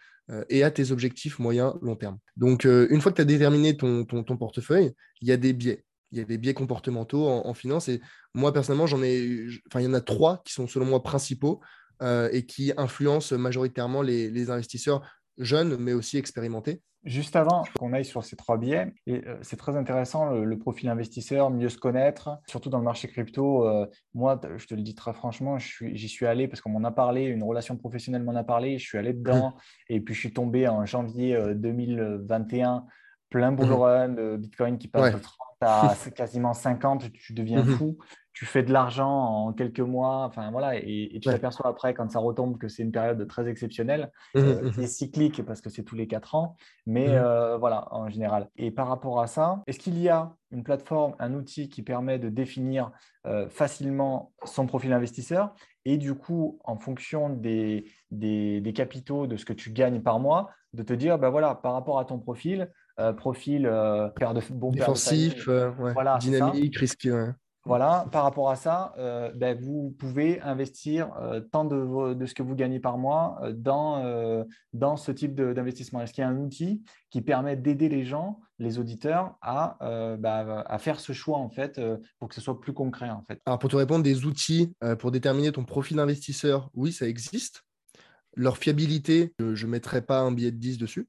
et à tes objectifs moyen long terme. Donc, une fois que tu as déterminé ton, portefeuille, il y a des biais. Il y a des biais comportementaux en, finance. Et moi, personnellement, j'en ai, il y en a trois qui sont selon moi principaux et qui influencent majoritairement les, les investisseurs jeunes, mais aussi expérimentés. Juste avant qu'on aille sur ces trois biais, euh, c'est très intéressant le, profil investisseur, mieux se connaître, surtout dans le marché crypto. Euh, moi, je te le dis très franchement, j'y suis, allé parce qu'on m'en a parlé, une relation professionnelle m'en a parlé, je suis allé dedans et puis je suis tombé en janvier 2021, euh, plein bull run, de Bitcoin qui passe de 30 à quasiment 50, tu deviens mhm. fou. Tu fais de l'argent en quelques mois, enfin voilà, et, tu t'aperçois après quand ça retombe que c'est une période très exceptionnelle, mmh, euh, qui est cyclique parce que c'est tous les quatre ans, mais euh, voilà, en général. Et par rapport à ça, est-ce qu'il y a une plateforme, un outil qui permet de définir euh, facilement son profil investisseur? Et du coup, en fonction des, des, capitaux, de ce que tu gagnes par mois, de te dire, ben voilà, par rapport à ton profil, profil père de bon défensif, voilà, dynamique, risqué. Voilà, par rapport à ça, euh, ben, vous pouvez investir euh, tant de, ce que vous gagnez par mois euh, dans, dans ce type d'investissement. Est-ce qu'il y a un outil qui permet d'aider les gens, les auditeurs, à, ben, à faire ce choix en fait pour que ce soit plus concret en fait? Alors pour te répondre, des outils pour déterminer ton profil d'investisseur, oui, ça existe. Leur fiabilité, je ne mettrai pas un billet de 10 dessus.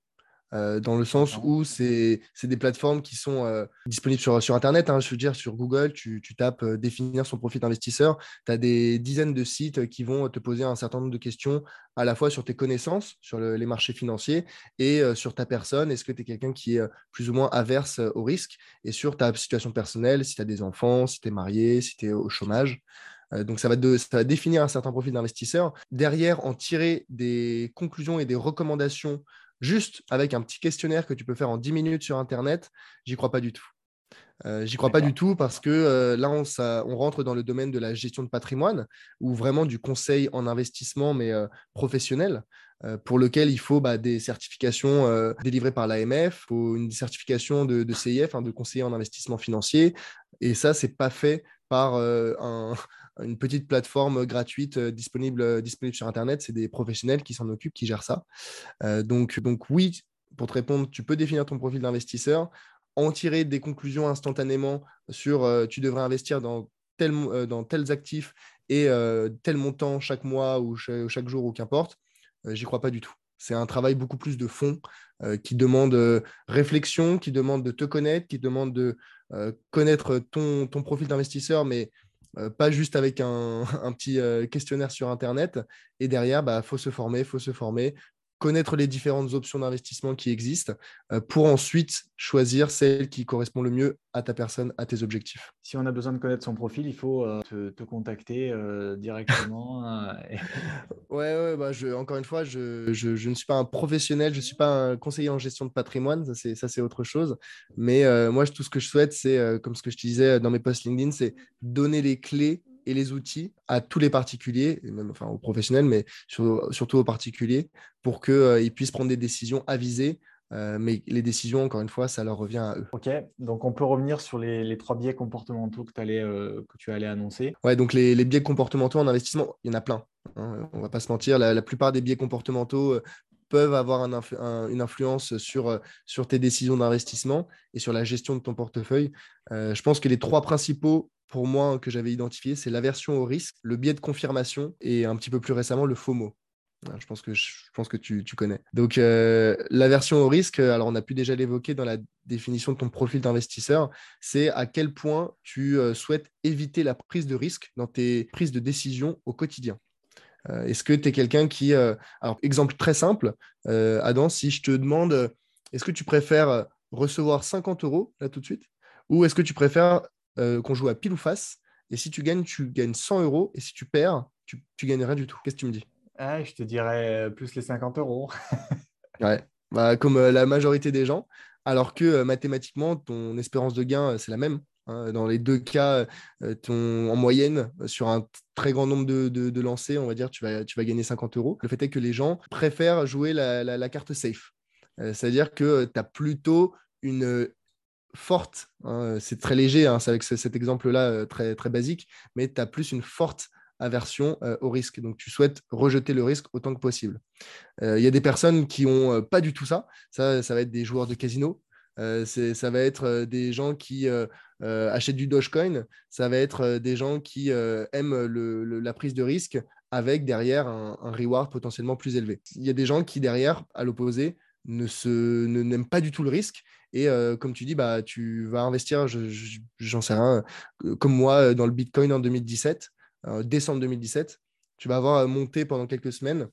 Euh, dans le sens où c'est des plateformes qui sont euh, disponibles sur, sur Internet. Hein, je veux dire, sur Google, tu, tu tapes euh, définir son profil d'investisseur. Tu as des dizaines de sites qui vont te poser un certain nombre de questions à la fois sur tes connaissances, sur les marchés financiers et sur ta personne. Est-ce que tu es quelqu'un qui est plus ou moins averse au risque? Et sur ta situation personnelle, si tu as des enfants, si tu es marié, si tu es au chômage. Donc, ça va, de, ça va, définir un certain profil d'investisseur. Derrière, en tirer des conclusions et des recommandations juste avec un petit questionnaire que tu peux faire en 10 minutes sur Internet, j'y crois pas du tout. Euh, j'y crois pas du tout parce que euh, là, on, on, rentre dans le domaine de la gestion de patrimoine ou vraiment du conseil en investissement, mais euh, professionnel, pour lequel il faut bah, des certifications délivrées par l'AMF, ou une certification de, CIF, hein, de conseiller en investissement financier. Et ça, c'est pas fait par un, une petite plateforme gratuite euh, disponible, euh, disponible sur Internet. C'est des professionnels qui s'en occupent, qui gèrent ça. Euh, donc, donc oui, pour te répondre, tu peux définir ton profil d'investisseur, en tirer des conclusions instantanément sur tu devrais investir dans, tel, dans tels actifs et tel montant chaque mois ou chaque, jour ou qu'importe. J'y crois pas du tout. C'est un travail beaucoup plus de fond qui demande réflexion, qui demande de te connaître, qui demande de connaître ton, ton profil d'investisseur, mais euh, pas juste avec un, petit euh, questionnaire sur Internet. Et derrière, il bah, faut se former, il faut se former, connaître les différentes options d'investissement qui existent euh, pour ensuite choisir celle qui correspond le mieux à ta personne, à tes objectifs. Si on a besoin de connaître son profil, il faut te, contacter directement. ouais, ouais bah, je, encore une fois, je, je, ne suis pas un professionnel, je ne suis pas un conseiller en gestion de patrimoine, ça c'est autre chose. Mais moi, tout ce que je souhaite, c'est, comme ce que je te disais dans mes posts LinkedIn, c'est donner les clés et les outils à tous les particuliers, même enfin aux professionnels, mais surtout aux particuliers, pour qu'ils euh, puissent prendre des décisions avisées. Euh, mais les décisions, encore une fois, ça leur revient à eux. Ok, donc on peut revenir sur les, trois biais comportementaux que, allais, euh, que tu allais annoncer. Ouais, donc les, biais comportementaux en investissement, il y en a plein. Hein, on ne va pas se mentir, la, plupart des biais comportementaux peuvent avoir une influence sur, sur tes décisions d'investissement et sur la gestion de ton portefeuille. je pense que les trois principaux pour moi que j'avais identifié, c'est l'aversion au risque, le biais de confirmation et un petit peu plus récemment le FOMO. Je pense que, je pense que tu, connais. Donc, euh, l'aversion au risque, alors on a pu déjà l'évoquer dans la définition de ton profil d'investisseur, c'est à quel point tu euh, souhaites éviter la prise de risque dans tes prises de décision au quotidien. Euh, est-ce que tu es quelqu'un qui... alors, exemple très simple, Adam, si je te demande, est-ce que tu préfères recevoir 50 euros là tout de suite ou est-ce que tu préfères euh, qu'on joue à pile ou face. Et si tu gagnes, tu gagnes 100 euros. Et si tu perds, tu, tu gagnes rien du tout. Qu'est-ce que tu me dis? Ah, Je te dirais euh, plus les 50 euros. ouais, bah, comme euh, la majorité des gens. Alors que mathématiquement, ton espérance de gain, c'est la même. Hein. Dans les deux cas, ton, en moyenne, sur un très grand nombre de, de, lancers, on va dire, tu vas, tu vas gagner 50 euros. Le fait est que les gens préfèrent jouer la, la carte safe. C'est-à-dire que tu as plutôt une forte, hein, c'est très léger, hein, c'est avec cet exemple-là euh, très, basique, mais tu as plus une forte aversion au risque. Donc, tu souhaites rejeter le risque autant que possible. Il y a des personnes qui n'ont pas du tout ça. ça. Ça va être des joueurs de casino, ça va être des gens qui achètent du Dogecoin, ça va être des gens qui aiment la prise de risque avec derrière un, reward potentiellement plus élevé. Il y a des gens qui derrière, à l'opposé, ne n'aiment pas du tout le risque. Et comme tu dis bah tu vas investir j'en sais rien comme moi dans le Bitcoin en 2017 décembre 2017 tu vas avoir monté pendant quelques semaines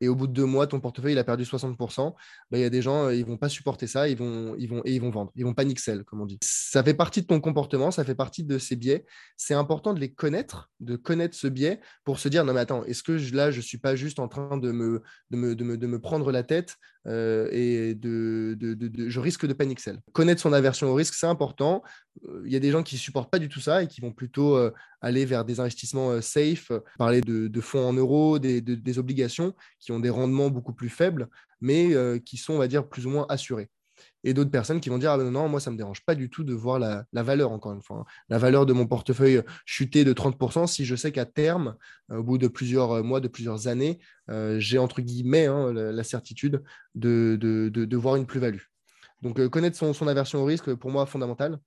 et au bout de deux mois, ton portefeuille il a perdu 60%, bah, il y a des gens, euh, ils vont pas supporter ça, ils vont, ils vont, et ils vont vendre, ils vont panic sell, comme on dit. Ça fait partie de ton comportement, ça fait partie de ces biais. C'est important de les connaître, de connaître ce biais pour se dire, non mais attends, est-ce que là, je suis pas juste en train de me, de me, de me, de me prendre la tête euh, et de, de, je risque de panic sell. Connaître son aversion au risque, c'est important. Euh, il y a des gens qui supportent pas du tout ça et qui vont plutôt aller vers des investissements safe, parler de, fonds en euros, des, obligations qui ont des rendements beaucoup plus faibles, mais qui sont, on va dire, plus ou moins assurés et d'autres personnes qui vont dire ah ben non, moi ça me dérange pas du tout de voir la, valeur encore une fois, hein. la valeur de mon portefeuille chuter de 30% si je sais qu'à terme, au bout de plusieurs mois, de plusieurs années, j'ai entre guillemets hein, la, certitude de, de, voir une plus-value. Donc connaître son, son, aversion au risque, pour moi, fondamental.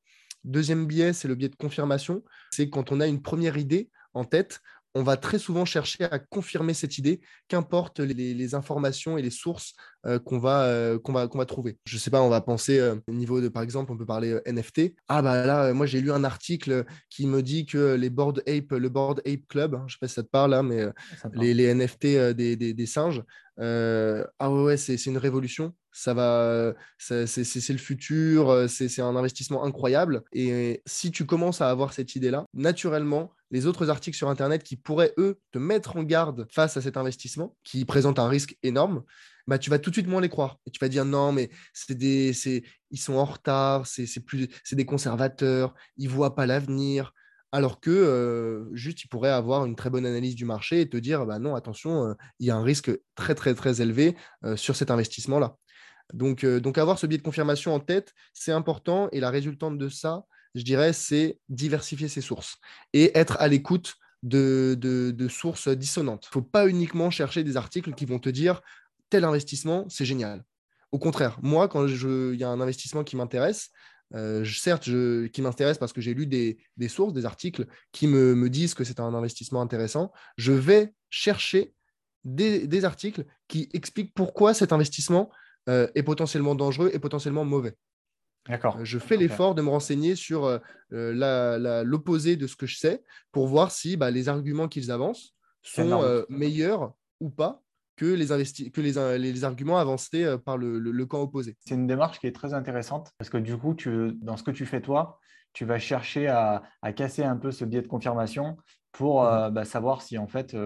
Deuxième biais, c'est le biais de confirmation. C'est quand on a une première idée en tête, on va très souvent chercher à confirmer cette idée, qu'importe les, informations et les sources euh, qu'on va, euh, qu'on va, qu'on va trouver. Je ne sais pas, on va penser euh, au niveau de, par exemple, on peut parler NFT. Ah bah là, moi j'ai lu un article qui me dit que les Board Ape, le Board Ape Club, hein, je ne sais pas si ça te parle là, hein, mais les, NFT des, des, singes, ah ouais, c'est une révolution. Ça va, c'est le futur, c'est un investissement incroyable. Et si tu commences à avoir cette idée-là, naturellement, les autres articles sur Internet qui pourraient, eux, te mettre en garde face à cet investissement, qui présente un risque énorme, bah, tu vas tout de suite moins les croire. Et tu vas dire non, mais c'est des, ils sont en retard, c'est des conservateurs, ils ne voient pas l'avenir. Alors que euh, juste, ils pourraient avoir une très bonne analyse du marché et te dire bah non, attention, euh, il y a un risque très, très, très élevé euh, sur cet investissement-là. Donc, donc, avoir ce biais de confirmation en tête, c'est important. Et la résultante de ça, je dirais, c'est diversifier ses sources et être à l'écoute de, sources dissonantes. Il ne faut pas uniquement chercher des articles qui vont te dire tel investissement, c'est génial. Au contraire, moi, quand il y a un investissement qui m'intéresse, euh, certes, qui m'intéresse parce que j'ai lu des, sources, des articles qui me, disent que c'est un investissement intéressant, je vais chercher des, articles qui expliquent pourquoi cet investissement euh, est potentiellement dangereux et potentiellement mauvais. D'accord. Euh, je fais l'effort de me renseigner sur euh, euh, l'opposé de ce que je sais pour voir si bah, les arguments qu'ils avancent sont meilleurs ou pas que les, que les, les arguments avancés par le, camp opposé. C'est une démarche qui est très intéressante parce que du coup, tu, dans ce que tu fais toi, tu vas chercher à, casser un peu ce biais de confirmation pour mmh bah, savoir si en fait,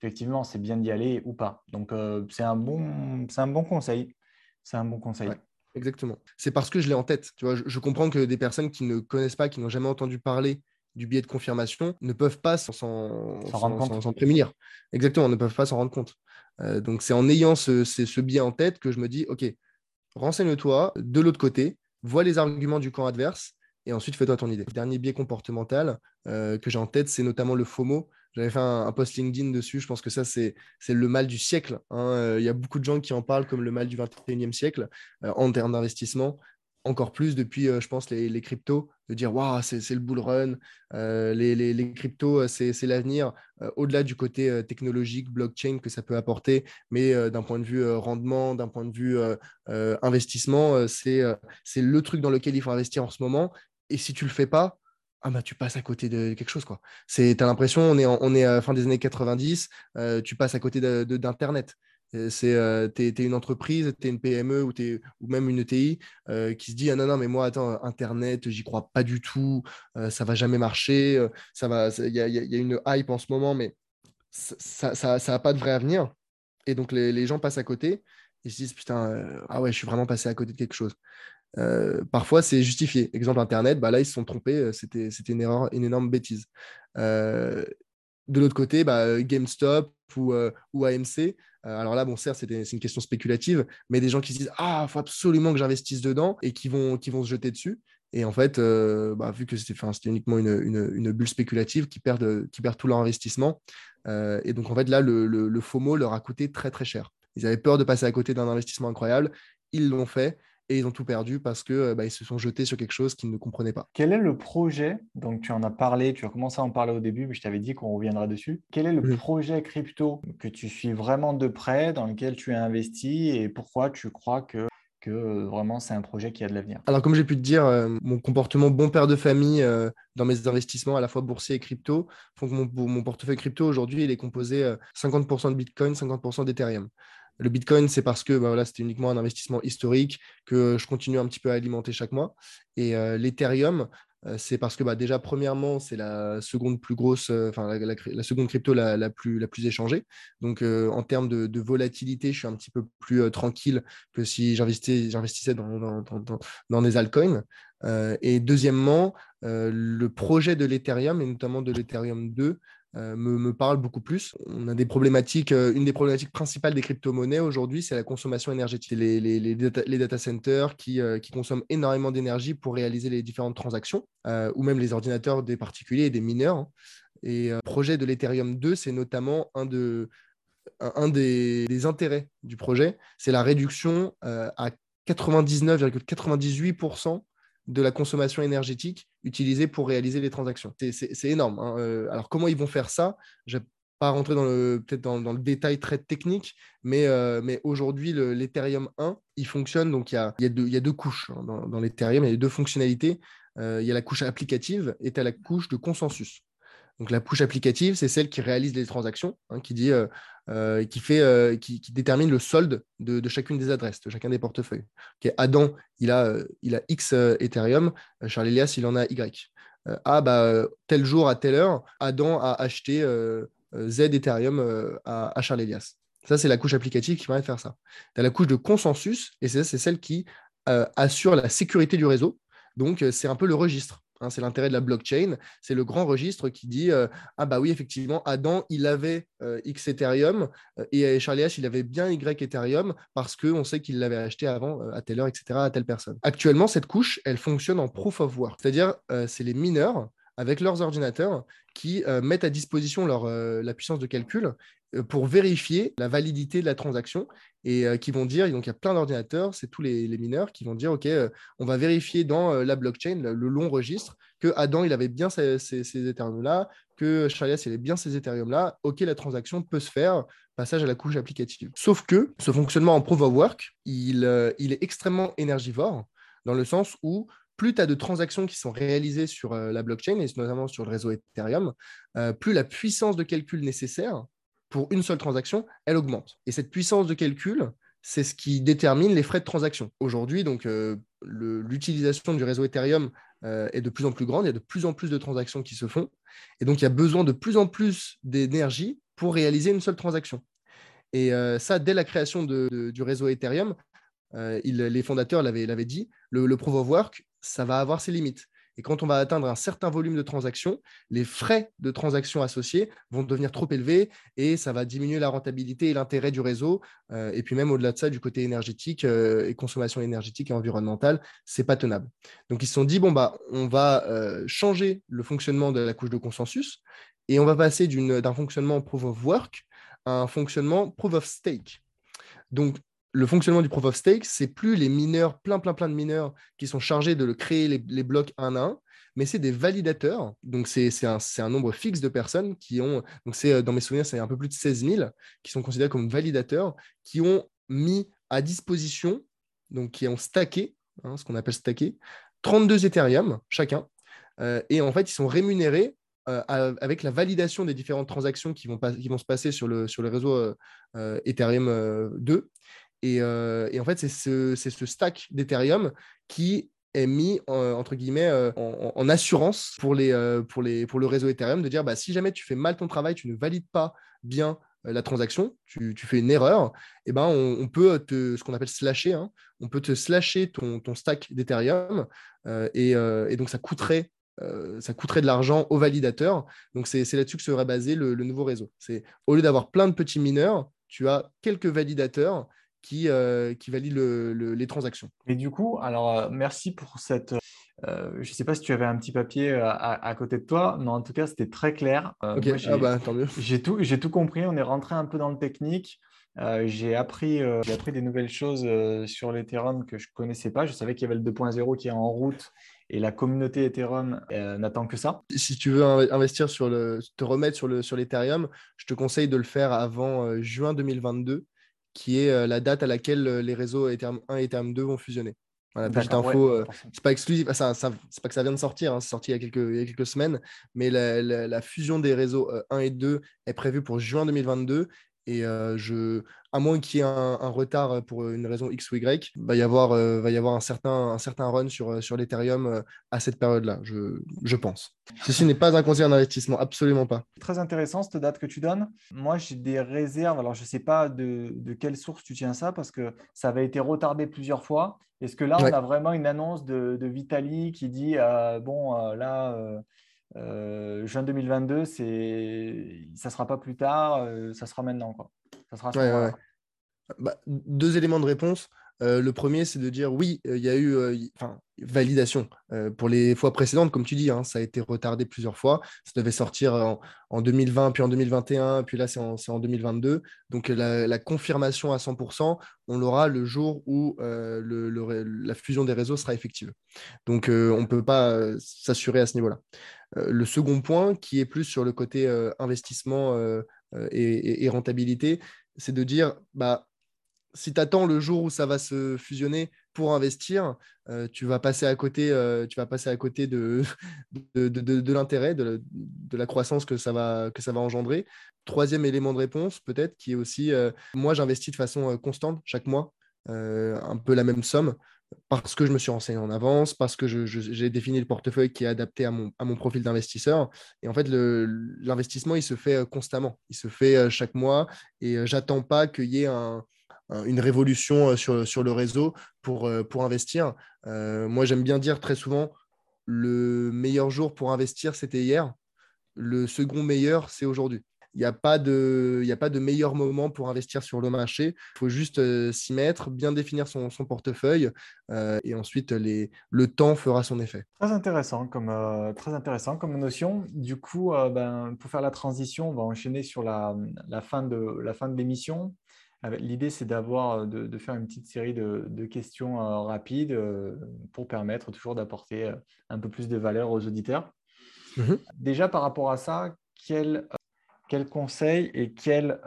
effectivement, c'est bien d'y aller ou pas. Donc, c'est un, bon, un bon conseil. C'est un bon conseil. Exactement. C'est parce que je l'ai en tête. Tu vois, je, comprends que des personnes qui ne connaissent pas, qui n'ont jamais entendu parler du biais de confirmation, ne peuvent pas s'en prémunir. Exactement, ne peuvent pas s'en rendre compte. Euh, donc c'est en ayant ce, ce, biais en tête que je me dis, OK, renseigne-toi de l'autre côté, vois les arguments du camp adverse et ensuite fais-toi ton idée. Dernier biais comportemental euh, que j'ai en tête, c'est notamment le FOMO. J'avais fait un, post LinkedIn dessus. Je pense que ça, c'est le mal du siècle. Hein. Euh, il y a beaucoup de gens qui en parlent comme le mal du 21e siècle euh, en termes d'investissement. Encore plus depuis, je pense, les, cryptos, de dire waouh, c'est le bull run, les, les, cryptos, c'est l'avenir, au-delà du côté technologique, blockchain que ça peut apporter, mais d'un point de vue rendement, d'un point de vue investissement, c'est le truc dans lequel il faut investir en ce moment. Et si tu le fais pas, ah bah tu passes à côté de quelque chose quoi. C'est as l'impression on est on est à la fin des années 90, euh, tu passes à côté d'internet. C'est euh, tu es, une entreprise, tu es une PME ou, ou même une ETI euh, qui se dit ah non non mais moi attends internet, j'y crois pas du tout, ça va jamais marcher, ça va il y, y, a une hype en ce moment mais ça ça, ça a pas de vrai avenir et donc les, les gens passent à côté ils se disent putain ah ouais je suis vraiment passé à côté de quelque chose. Euh, parfois, c'est justifié. Exemple Internet, bah là, ils se sont trompés. Euh, c'était, une erreur, une énorme bêtise. Euh, de l'autre côté, bah, GameStop ou, AMC. alors là, bon, certes, c'est une question spéculative, mais des gens qui se disent Ah, il faut absolument que j'investisse dedans et qui vont, se jeter dessus. Et en fait, bah, vu que c'était uniquement une, bulle spéculative qui perd, qui perd tout leur investissement. Et donc, en fait, là, le, le, FOMO leur a coûté très, très cher. Ils avaient peur de passer à côté d'un investissement incroyable. Ils l'ont fait et ils ont tout perdu parce que euh, bah, ils se sont jetés sur quelque chose qu'ils ne comprenaient pas. Quel est le projet Donc tu en as parlé, tu as commencé à en parler au début, mais je t'avais dit qu'on reviendra dessus. Quel est le projet crypto que tu suis vraiment de près, dans lequel tu as investi et pourquoi tu crois que que euh, vraiment c'est un projet qui a de l'avenir? Alors comme j'ai pu te dire, euh, mon comportement bon père de famille dans mes investissements à la fois boursiers et crypto font que mon, mon portefeuille crypto aujourd'hui il est composé 50% de Bitcoin, 50% d'Ethereum. Le Bitcoin, c'est parce que bah, voilà, c'était uniquement un investissement historique que je continue un petit peu à alimenter chaque mois. Et euh, l'Ethereum, euh, c'est parce que bah, déjà, premièrement, c'est la seconde plus grosse, euh, enfin la, seconde crypto la, plus, la plus échangée. Donc, en termes de, volatilité, je suis un petit peu plus tranquille que si j'investissais dans, dans, dans, des altcoins. et deuxièmement, le projet de l'Ethereum, et notamment de l'Ethereum 2, euh, me, parle beaucoup plus. On a des problématiques, euh, une des problématiques principales des crypto-monnaies aujourd'hui, c'est la consommation énergétique. Les, data, centers qui, euh, qui consomment énormément d'énergie pour réaliser les différentes transactions, ou même les ordinateurs des particuliers et des mineurs. Et le projet de l'Ethereum 2, c'est notamment un, de, un, des, des, intérêts du projet, c'est la réduction à 99,98% de la consommation énergétique utilisée pour réaliser les transactions. C'est énorme. Hein. Euh, alors, comment ils vont faire ça Je ne vais pas rentrer dans le, détail très technique, mais, euh, mais aujourd'hui, l'Ethereum 1, il fonctionne. Donc, il y a, deux, couches hein, dans, dans l'Ethereum. Il y a deux fonctionnalités. Euh, il y a la couche applicative et tu as la couche de consensus. Donc la couche applicative, c'est celle qui réalise les transactions, hein, qui dit, euh, euh, euh, qui, détermine le solde de, chacune des adresses, de chacun des portefeuilles. Adam, il a, X Ethereum, Charles Elias, il en a Y. ah bah tel jour à telle heure, Adam a acheté Z Ethereum à, Charles Elias. Ça, c'est la couche applicative qui va faire ça. Tu as la couche de consensus, et c'est celle qui assure la sécurité du réseau. Donc, c'est un peu le registre. Hein, c'est l'intérêt de la blockchain. C'est le grand registre qui dit euh, Ah, bah oui, effectivement, Adam, il avait euh, X Ethereum euh, et Charlie H, il avait bien Y Ethereum parce qu'on sait qu'il l'avait acheté avant à telle heure, etc., à telle personne. Actuellement, cette couche, elle fonctionne en proof of work. C'est-à-dire, c'est les mineurs avec leurs ordinateurs qui mettent à disposition leur, la puissance de calcul pour vérifier la validité de la transaction. Et qui vont dire, donc il y a plein d'ordinateurs, c'est tous les, mineurs qui vont dire, OK, on va vérifier dans la blockchain, le, long registre, que Adam, il avait bien ces, ces, Ethereum-là, que Chalias, il avait bien ces Ethereum-là, OK, la transaction peut se faire, passage à la couche applicative. Sauf que ce fonctionnement en proof of work, il est extrêmement énergivore, dans le sens où plus tu as de transactions qui sont réalisées sur la blockchain, et notamment sur le réseau Ethereum, plus la puissance de calcul nécessaire pour une seule transaction, elle augmente. Et cette puissance de calcul, c'est ce qui détermine les frais de transaction. Aujourd'hui, donc euh, l'utilisation du réseau Ethereum euh, est de plus en plus grande, il y a de plus en plus de transactions qui se font, et donc il y a besoin de plus en plus d'énergie pour réaliser une seule transaction. Et euh, ça, dès la création du réseau Ethereum, les fondateurs l'avaient dit, le, le proof of work, ça va avoir ses limites. Et quand on va atteindre un certain volume de transactions, les frais de transaction associés vont devenir trop élevés et ça va diminuer la rentabilité et l'intérêt du réseau. Euh, et puis même au-delà de ça, du côté énergétique euh, et consommation énergétique et environnementale, c'est pas tenable. Donc ils se sont dit bon bah on va euh, changer le fonctionnement de la couche de consensus et on va passer d'un fonctionnement proof of work à un fonctionnement proof of stake. Donc le fonctionnement du proof of stake, c'est plus les mineurs, plein, plein, plein de mineurs qui sont chargés de créer les, blocs un à un, mais c'est des validateurs. Donc, c'est un, un, nombre fixe de personnes qui ont, donc euh, dans mes souvenirs, c'est un peu plus de 16 000 qui sont considérés comme validateurs, qui ont mis à disposition, donc qui ont stacké, hein, ce qu'on appelle stacké, 32 Ethereum chacun. Euh, et en fait, ils sont rémunérés euh, avec la validation des différentes transactions qui vont, se passer sur le réseau Ethereum 2. Euh, et, en fait, c'est ce, stack d'Ethereum qui est mis entre guillemets euh, en, assurance pour, les, euh, pour, les, pour le réseau Ethereum de dire bah, si jamais tu fais mal ton travail, tu ne valides pas bien la transaction, tu, fais une erreur, eh ben on, peut te, ce qu'on appelle slasher, hein, on peut te slasher ton, ton stack d'Ethereum et, donc ça coûterait, ça coûterait de l'argent au validateur. Donc c'est là-dessus que serait basé le, le nouveau réseau. C'est au lieu d'avoir plein de petits mineurs, tu as quelques validateurs qui, euh, qui valide les transactions. Et du coup, alors merci pour cette. je ne sais pas si tu avais un petit papier à, côté de toi, mais en tout cas, c'était très clair. ok, ah bah, tant mieux. J'ai tout, tout compris. On est rentré un peu dans le technique. j'ai appris, appris des nouvelles choses sur l'Ethereum que je ne connaissais pas. Je savais qu'il y avait le 2.0 qui est en route et la communauté Ethereum euh, n'attend que ça. Si tu veux investir sur le, te remettre sur, le, sur l'Ethereum, je te conseille de le faire avant euh, juin 2022, qui est euh, la date à laquelle les réseaux Ethereum 1 et Ethereum 2 vont fusionner. Voilà, petite info, c'est pas exclusif, ça, c'est pas que ça vient de sortir, hein, c'est sorti il y, a quelques, il y a quelques semaines, mais la, la, fusion des réseaux 1 et 2 est prévue pour juin 2022 et je, à moins qu'il y ait un, retard pour une raison X ou Y, va y avoir, va y avoir un, certain, un certain run sur, sur l'Ethereum à cette période-là, je, je, pense. Ceci n'est pas un conseil d'investissement, absolument pas. Très intéressant cette date que tu donnes. Moi, j'ai des réserves. Alors, je ne sais pas de, de, quelle source tu tiens ça parce que ça avait été retardé plusieurs fois. Est-ce que là, on a vraiment une annonce de, de Vitali qui dit bon, là euh, juin 2022, c'est, ça sera pas plus tard, euh, ça sera maintenant. Quoi. Ça sera bah, deux éléments de réponse. Euh, le premier, c'est de dire oui, il y a eu enfin, validation. pour les fois précédentes, comme tu dis, hein, ça a été retardé plusieurs fois. Ça devait sortir en, 2020, puis en 2021, puis là, c'est en, en, 2022. Donc, la, confirmation à 100%, on l'aura le jour où le, la fusion des réseaux sera effective. Donc, on ne peut pas s'assurer à ce niveau-là. Le second point, qui est plus sur le côté investissement et, et, rentabilité, c'est de dire, bah, si tu attends le jour où ça va se fusionner pour investir, euh, tu vas passer à côté, euh, tu vas passer à côté de, l'intérêt, de, la croissance que ça, va, engendrer. Troisième élément de réponse, peut-être, qui est aussi, euh, moi, j'investis de façon constante chaque mois, un peu la même somme, parce que je me suis renseigné en avance, parce que j'ai défini le portefeuille qui est adapté à mon, profil d'investisseur. Et en fait, l'investissement, il se fait constamment, il se fait chaque mois, et j'attends pas qu'il y ait un une révolution euh, sur, le réseau pour, euh, investir. Euh, moi, j'aime bien dire très souvent, le meilleur jour pour investir, c'était hier. Le second meilleur, c'est aujourd'hui. Il n'y a, pas de, a pas de meilleur moment pour investir sur le marché. Il faut juste s'y mettre, bien définir son, son portefeuille et ensuite les, le temps fera son effet. Très intéressant comme, très intéressant comme notion. Du coup, ben, pour faire la transition, on va enchaîner sur la, la fin de l'émission. L'idée, c'est d'avoir, euh, de, faire une petite série de, questions euh, rapides euh, pour permettre toujours d'apporter un peu plus de valeur aux auditeurs. Mmh Déjà, par rapport à ça, quel, quel conseil et quel,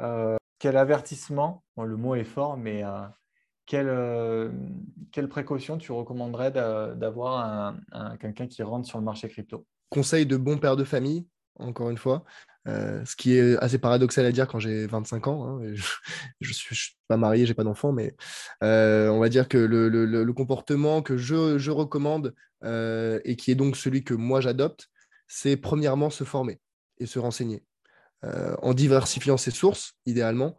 quel avertissement, le mot est fort, mais quelle, quelle précaution tu recommanderais d'avoir quelqu'un qui rentre sur le marché crypto? Conseil de bon père de famille, encore une fois. Euh, ce qui est assez paradoxal à dire quand j'ai 25 ans. Hein, je ne suis, pas marié, j'ai pas d'enfant, mais euh, on va dire que le, comportement que je, je recommande euh, et qui est donc celui que moi j'adopte, c'est premièrement se former et se renseigner en diversifiant ses sources, idéalement.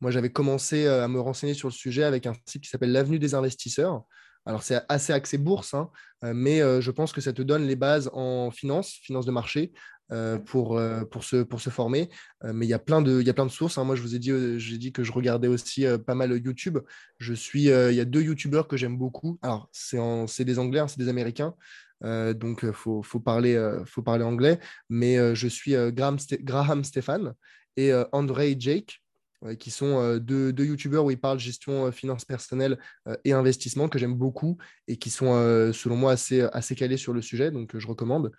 Moi, j'avais commencé à me renseigner sur le sujet avec un site qui s'appelle l'Avenue des investisseurs. Alors, c'est assez axé bourse, hein, mais je pense que ça te donne les bases en finance, finance de marché, euh, pour, euh, pour, se, pour se former. Euh, mais il y a plein de, il y a plein de sources. Hein. Moi, je vous ai dit, j'ai dit que je regardais aussi pas mal YouTube. Je suis, il y a deux YouTubeurs que j'aime beaucoup. Alors, c'est des Anglais, hein, c'est des Américains. Donc, il faut, faut, parler, faut parler anglais. Mais je suis Graham, Stéphane et André Jake qui sont deux, deux youtubeurs où ils parlent gestion, finance personnelle et investissement que j'aime beaucoup et qui sont, selon moi, assez, assez calés sur le sujet. Donc, je recommande.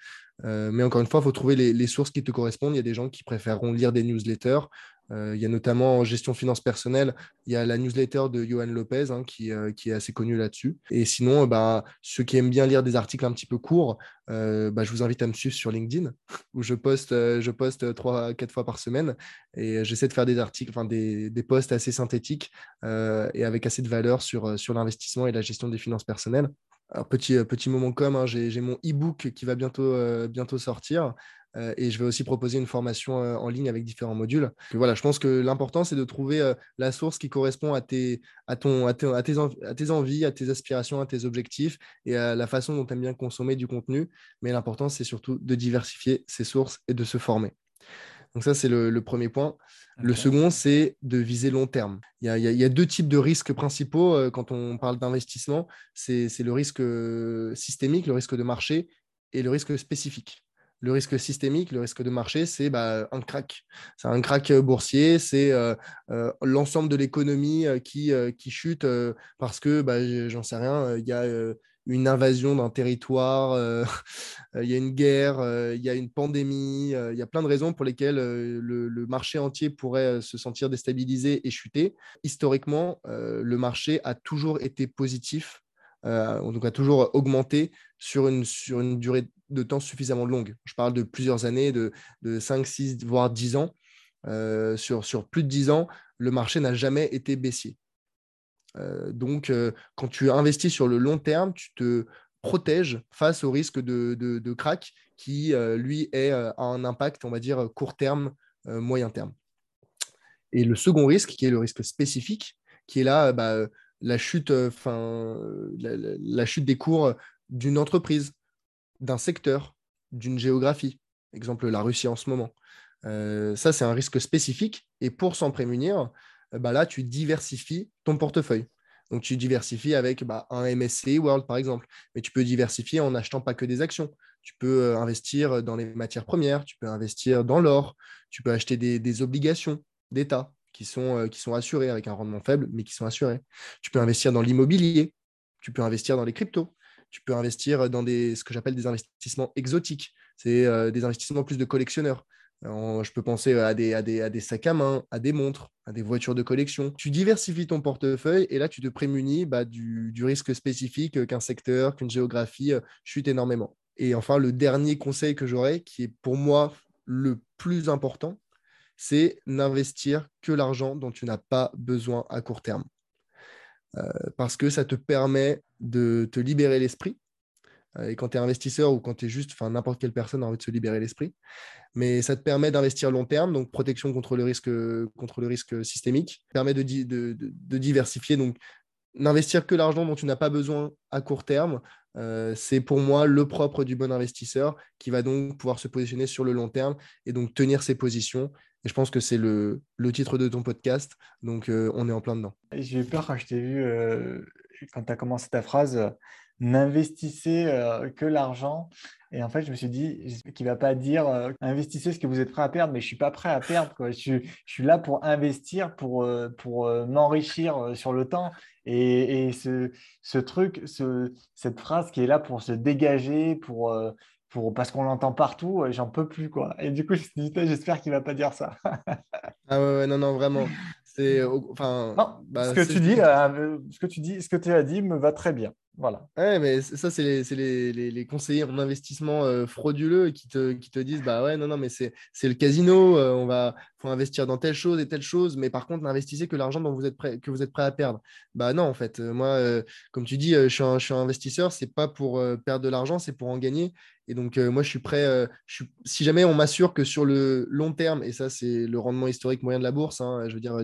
mais encore une fois, il faut trouver les, les, sources qui te correspondent. Il y a des gens qui préféreront lire des newsletters, euh, il y a notamment en gestion finance personnelle, il y a la newsletter de Johan Lopez hein, qui, euh, qui, est assez connu là-dessus. Et sinon, bah, ceux qui aiment bien lire des articles un petit peu courts, euh, bah, je vous invite à me suivre sur LinkedIn où je poste, je poste 3 quatre fois par semaine et j'essaie de faire des articles, enfin des, posts assez synthétiques et avec assez de valeur sur, l'investissement et la gestion des finances personnelles. Alors, petit, moment comme, hein, j'ai mon e-book qui va bientôt sortir. Euh, et je vais aussi proposer une formation euh, en ligne avec différents modules. voilà, je pense que l'important, c'est de trouver euh, la source qui correspond à tes, à, ton, à, tes, à, tes envies, à tes aspirations, à tes objectifs et à la façon dont tu aimes bien consommer du contenu. Mais l'important, c'est surtout de diversifier ses sources et de se former. Donc ça, c'est le, premier point. Le second, c'est de viser long terme. Il y, a, deux types de risques principaux euh, quand on parle d'investissement. C'est le risque euh, systémique, le risque de marché et le risque spécifique. Le risque systémique, le risque de marché, c'est bah, un crack. C'est un crack boursier, c'est euh, l'ensemble de l'économie qui, qui chute parce que, bah, j'en sais rien, il y a une invasion d'un territoire, euh, euh, il y a une guerre, euh, il y a une pandémie, il y a plein de raisons pour lesquelles le, marché entier pourrait se sentir déstabilisé et chuter. Historiquement, le marché a toujours été positif, tout cas toujours augmenté sur une, durée de temps suffisamment longue. Je parle de plusieurs années, de, de 5, 6, voire 10 ans. sur, sur plus de 10 ans, le marché n'a jamais été baissier. Euh, donc, euh, quand tu investis sur le long terme, tu te protèges face au risque de, de, crack qui, euh, lui, a un impact, on va dire, court terme, moyen terme. Et le second risque, qui est le risque spécifique, qui est là bah, la, chute, la, chute des cours d'une entreprise, d'un secteur, d'une géographie. Exemple, la Russie en ce moment. ça, c'est un risque spécifique. Et pour s'en prémunir, bah là, tu diversifies ton portefeuille. Donc, tu diversifies avec bah, un MSCI World, par exemple. Mais tu peux diversifier en n'achetant pas que des actions. Tu peux euh, investir dans les matières premières, tu peux investir dans l'or, tu peux acheter des, obligations d'État qui sont, euh, qui sont assurées avec un rendement faible, mais qui sont assurées. Tu peux investir dans l'immobilier, tu peux investir dans les cryptos, tu peux investir dans des, ce que j'appelle des investissements exotiques. C'est euh, des investissements plus de collectionneurs je peux penser à des, sacs à main, à des montres, à des voitures de collection. Tu diversifies ton portefeuille et là, tu te prémunis bah, du, risque spécifique qu'un secteur, qu'une géographie euh, chute énormément. Et enfin, le dernier conseil que j'aurais, qui est pour moi le plus important, c'est n'investir que l'argent dont tu n'as pas besoin à court terme. Euh, parce que ça te permet de te libérer l'esprit et quand tu es investisseur ou quand tu es juste, enfin n'importe quelle personne a envie de se libérer l'esprit. Mais ça te permet d'investir long terme, donc protection contre le risque, contre le risque systémique, permet de, diversifier. Donc n'investir que l'argent dont tu n'as pas besoin à court terme, euh, c'est pour moi le propre du bon investisseur qui va donc pouvoir se positionner sur le long terme et donc tenir ses positions. Et je pense que c'est le, le, titre de ton podcast. Donc euh, on est en plein dedans. J'ai eu peur quand je t'ai vu, euh, quand tu as commencé ta phrase n'investissez euh, que l'argent. Et en fait, je me suis dit qu'il ne va pas dire investissez ce que vous êtes prêt à perdre, mais je ne suis pas prêt à perdre. Je, suis là pour investir, pour, pour m'enrichir sur le temps. Et, ce, ce, truc, ce, cette phrase qui est là pour se dégager, pour, pour, parce qu'on l'entend partout, j'en peux plus. Quoi. Et du coup, j'espère qu'il ne va pas dire ça. ah ouais, non, non, vraiment. C'est, enfin, bah, ce que tu dis, ce que tu dis, ce que tu as dit me va très bien. Voilà. Ouais, mais ça, c'est les, les, les, conseillers en investissement euh, frauduleux qui te, qui te disent bah ouais, non, non, mais c'est le casino, euh, on va faut investir dans telle chose et telle chose, mais par contre, n'investissez que l'argent dont vous êtes prêt, que vous êtes prêt à perdre. Bah non, en fait, euh, moi, comme tu dis, je suis un, je suis un investisseur, c'est pas pour perdre de l'argent, c'est pour en gagner. Et donc, moi, je suis prêt. Suis... Si jamais on m'assure que sur le long terme, et ça, c'est le rendement historique moyen de la bourse, hein, je veux dire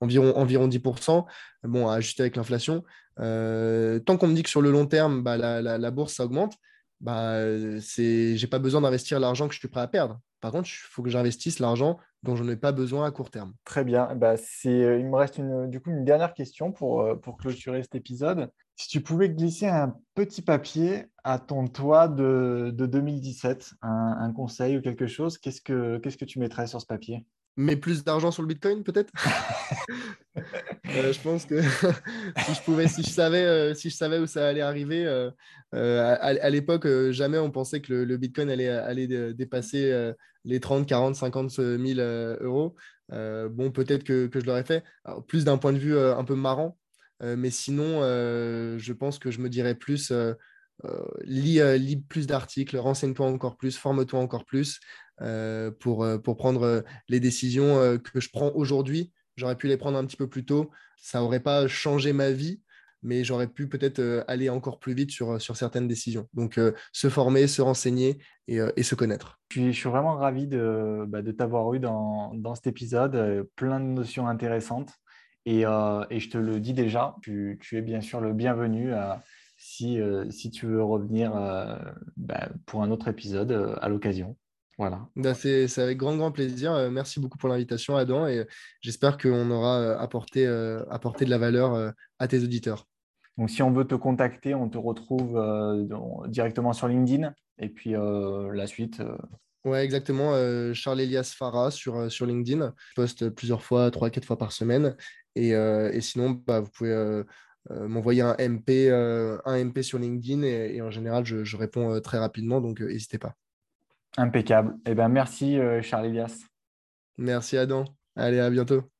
environ, environ 10%, bon, à ajuster avec l'inflation, euh, tant qu'on me dit que sur le long terme, bah, la, bourse, augmente, bah, je n'ai pas besoin d'investir l'argent que je suis prêt à perdre. Par contre, il faut que j'investisse l'argent dont je n'ai pas besoin à court terme. Très bien. Bah, euh, il me reste une, dernière question pour, euh, pour clôturer cet épisode. Si tu pouvais glisser un petit papier à ton toit de, de 2017, un, un, conseil ou quelque chose, qu'est-ce que, qu'est-ce que tu mettrais sur ce papier? Mais plus d'argent sur le Bitcoin, peut-être? Euh, Je pense que si je pouvais, si je savais, euh, si je savais où ça allait arriver, euh, à, l'époque, jamais on pensait que le, Bitcoin allait, allait dépasser les 30, 40, 50 000 euros. bon, peut-être que, que, je l'aurais fait. plus d'un point de vue un peu marrant, mais sinon, je pense que je me dirais plus. lis, lis, plus d'articles, renseigne-toi encore plus, forme-toi encore plus. Euh, pour, euh, pour prendre euh, les décisions que je prends aujourd'hui. J'aurais pu les prendre un petit peu plus tôt. Ça n'aurait pas changé ma vie, mais j'aurais pu peut-être aller encore plus vite sur, sur certaines décisions. Donc, se former, se renseigner et, se connaître. Je suis, vraiment ravi de, bah, de t'avoir eu dans, dans, cet épisode. plein de notions intéressantes. Et, et, je te le dis déjà, tu, tu es bien sûr le bienvenu si, si tu veux revenir bah, pour un autre épisode à l'occasion. Voilà. Bah, c'est avec grand, grand plaisir. Merci beaucoup pour l'invitation, Adam, et j'espère qu'on aura apporté, apporté de la valeur à tes auditeurs. Donc, si on veut te contacter, on te retrouve directement sur LinkedIn, et puis la suite. Ouais, exactement. Charles Elias Farah sur, sur LinkedIn. Je poste plusieurs fois, trois, quatre fois par semaine. Et, et sinon, bah, vous pouvez m'envoyer un MP, un MP sur LinkedIn et, en général, je, je réponds très rapidement, donc n'hésitez pas. Impeccable. Eh ben, merci, Charles Elias. Merci, Adam. Allez, à bientôt.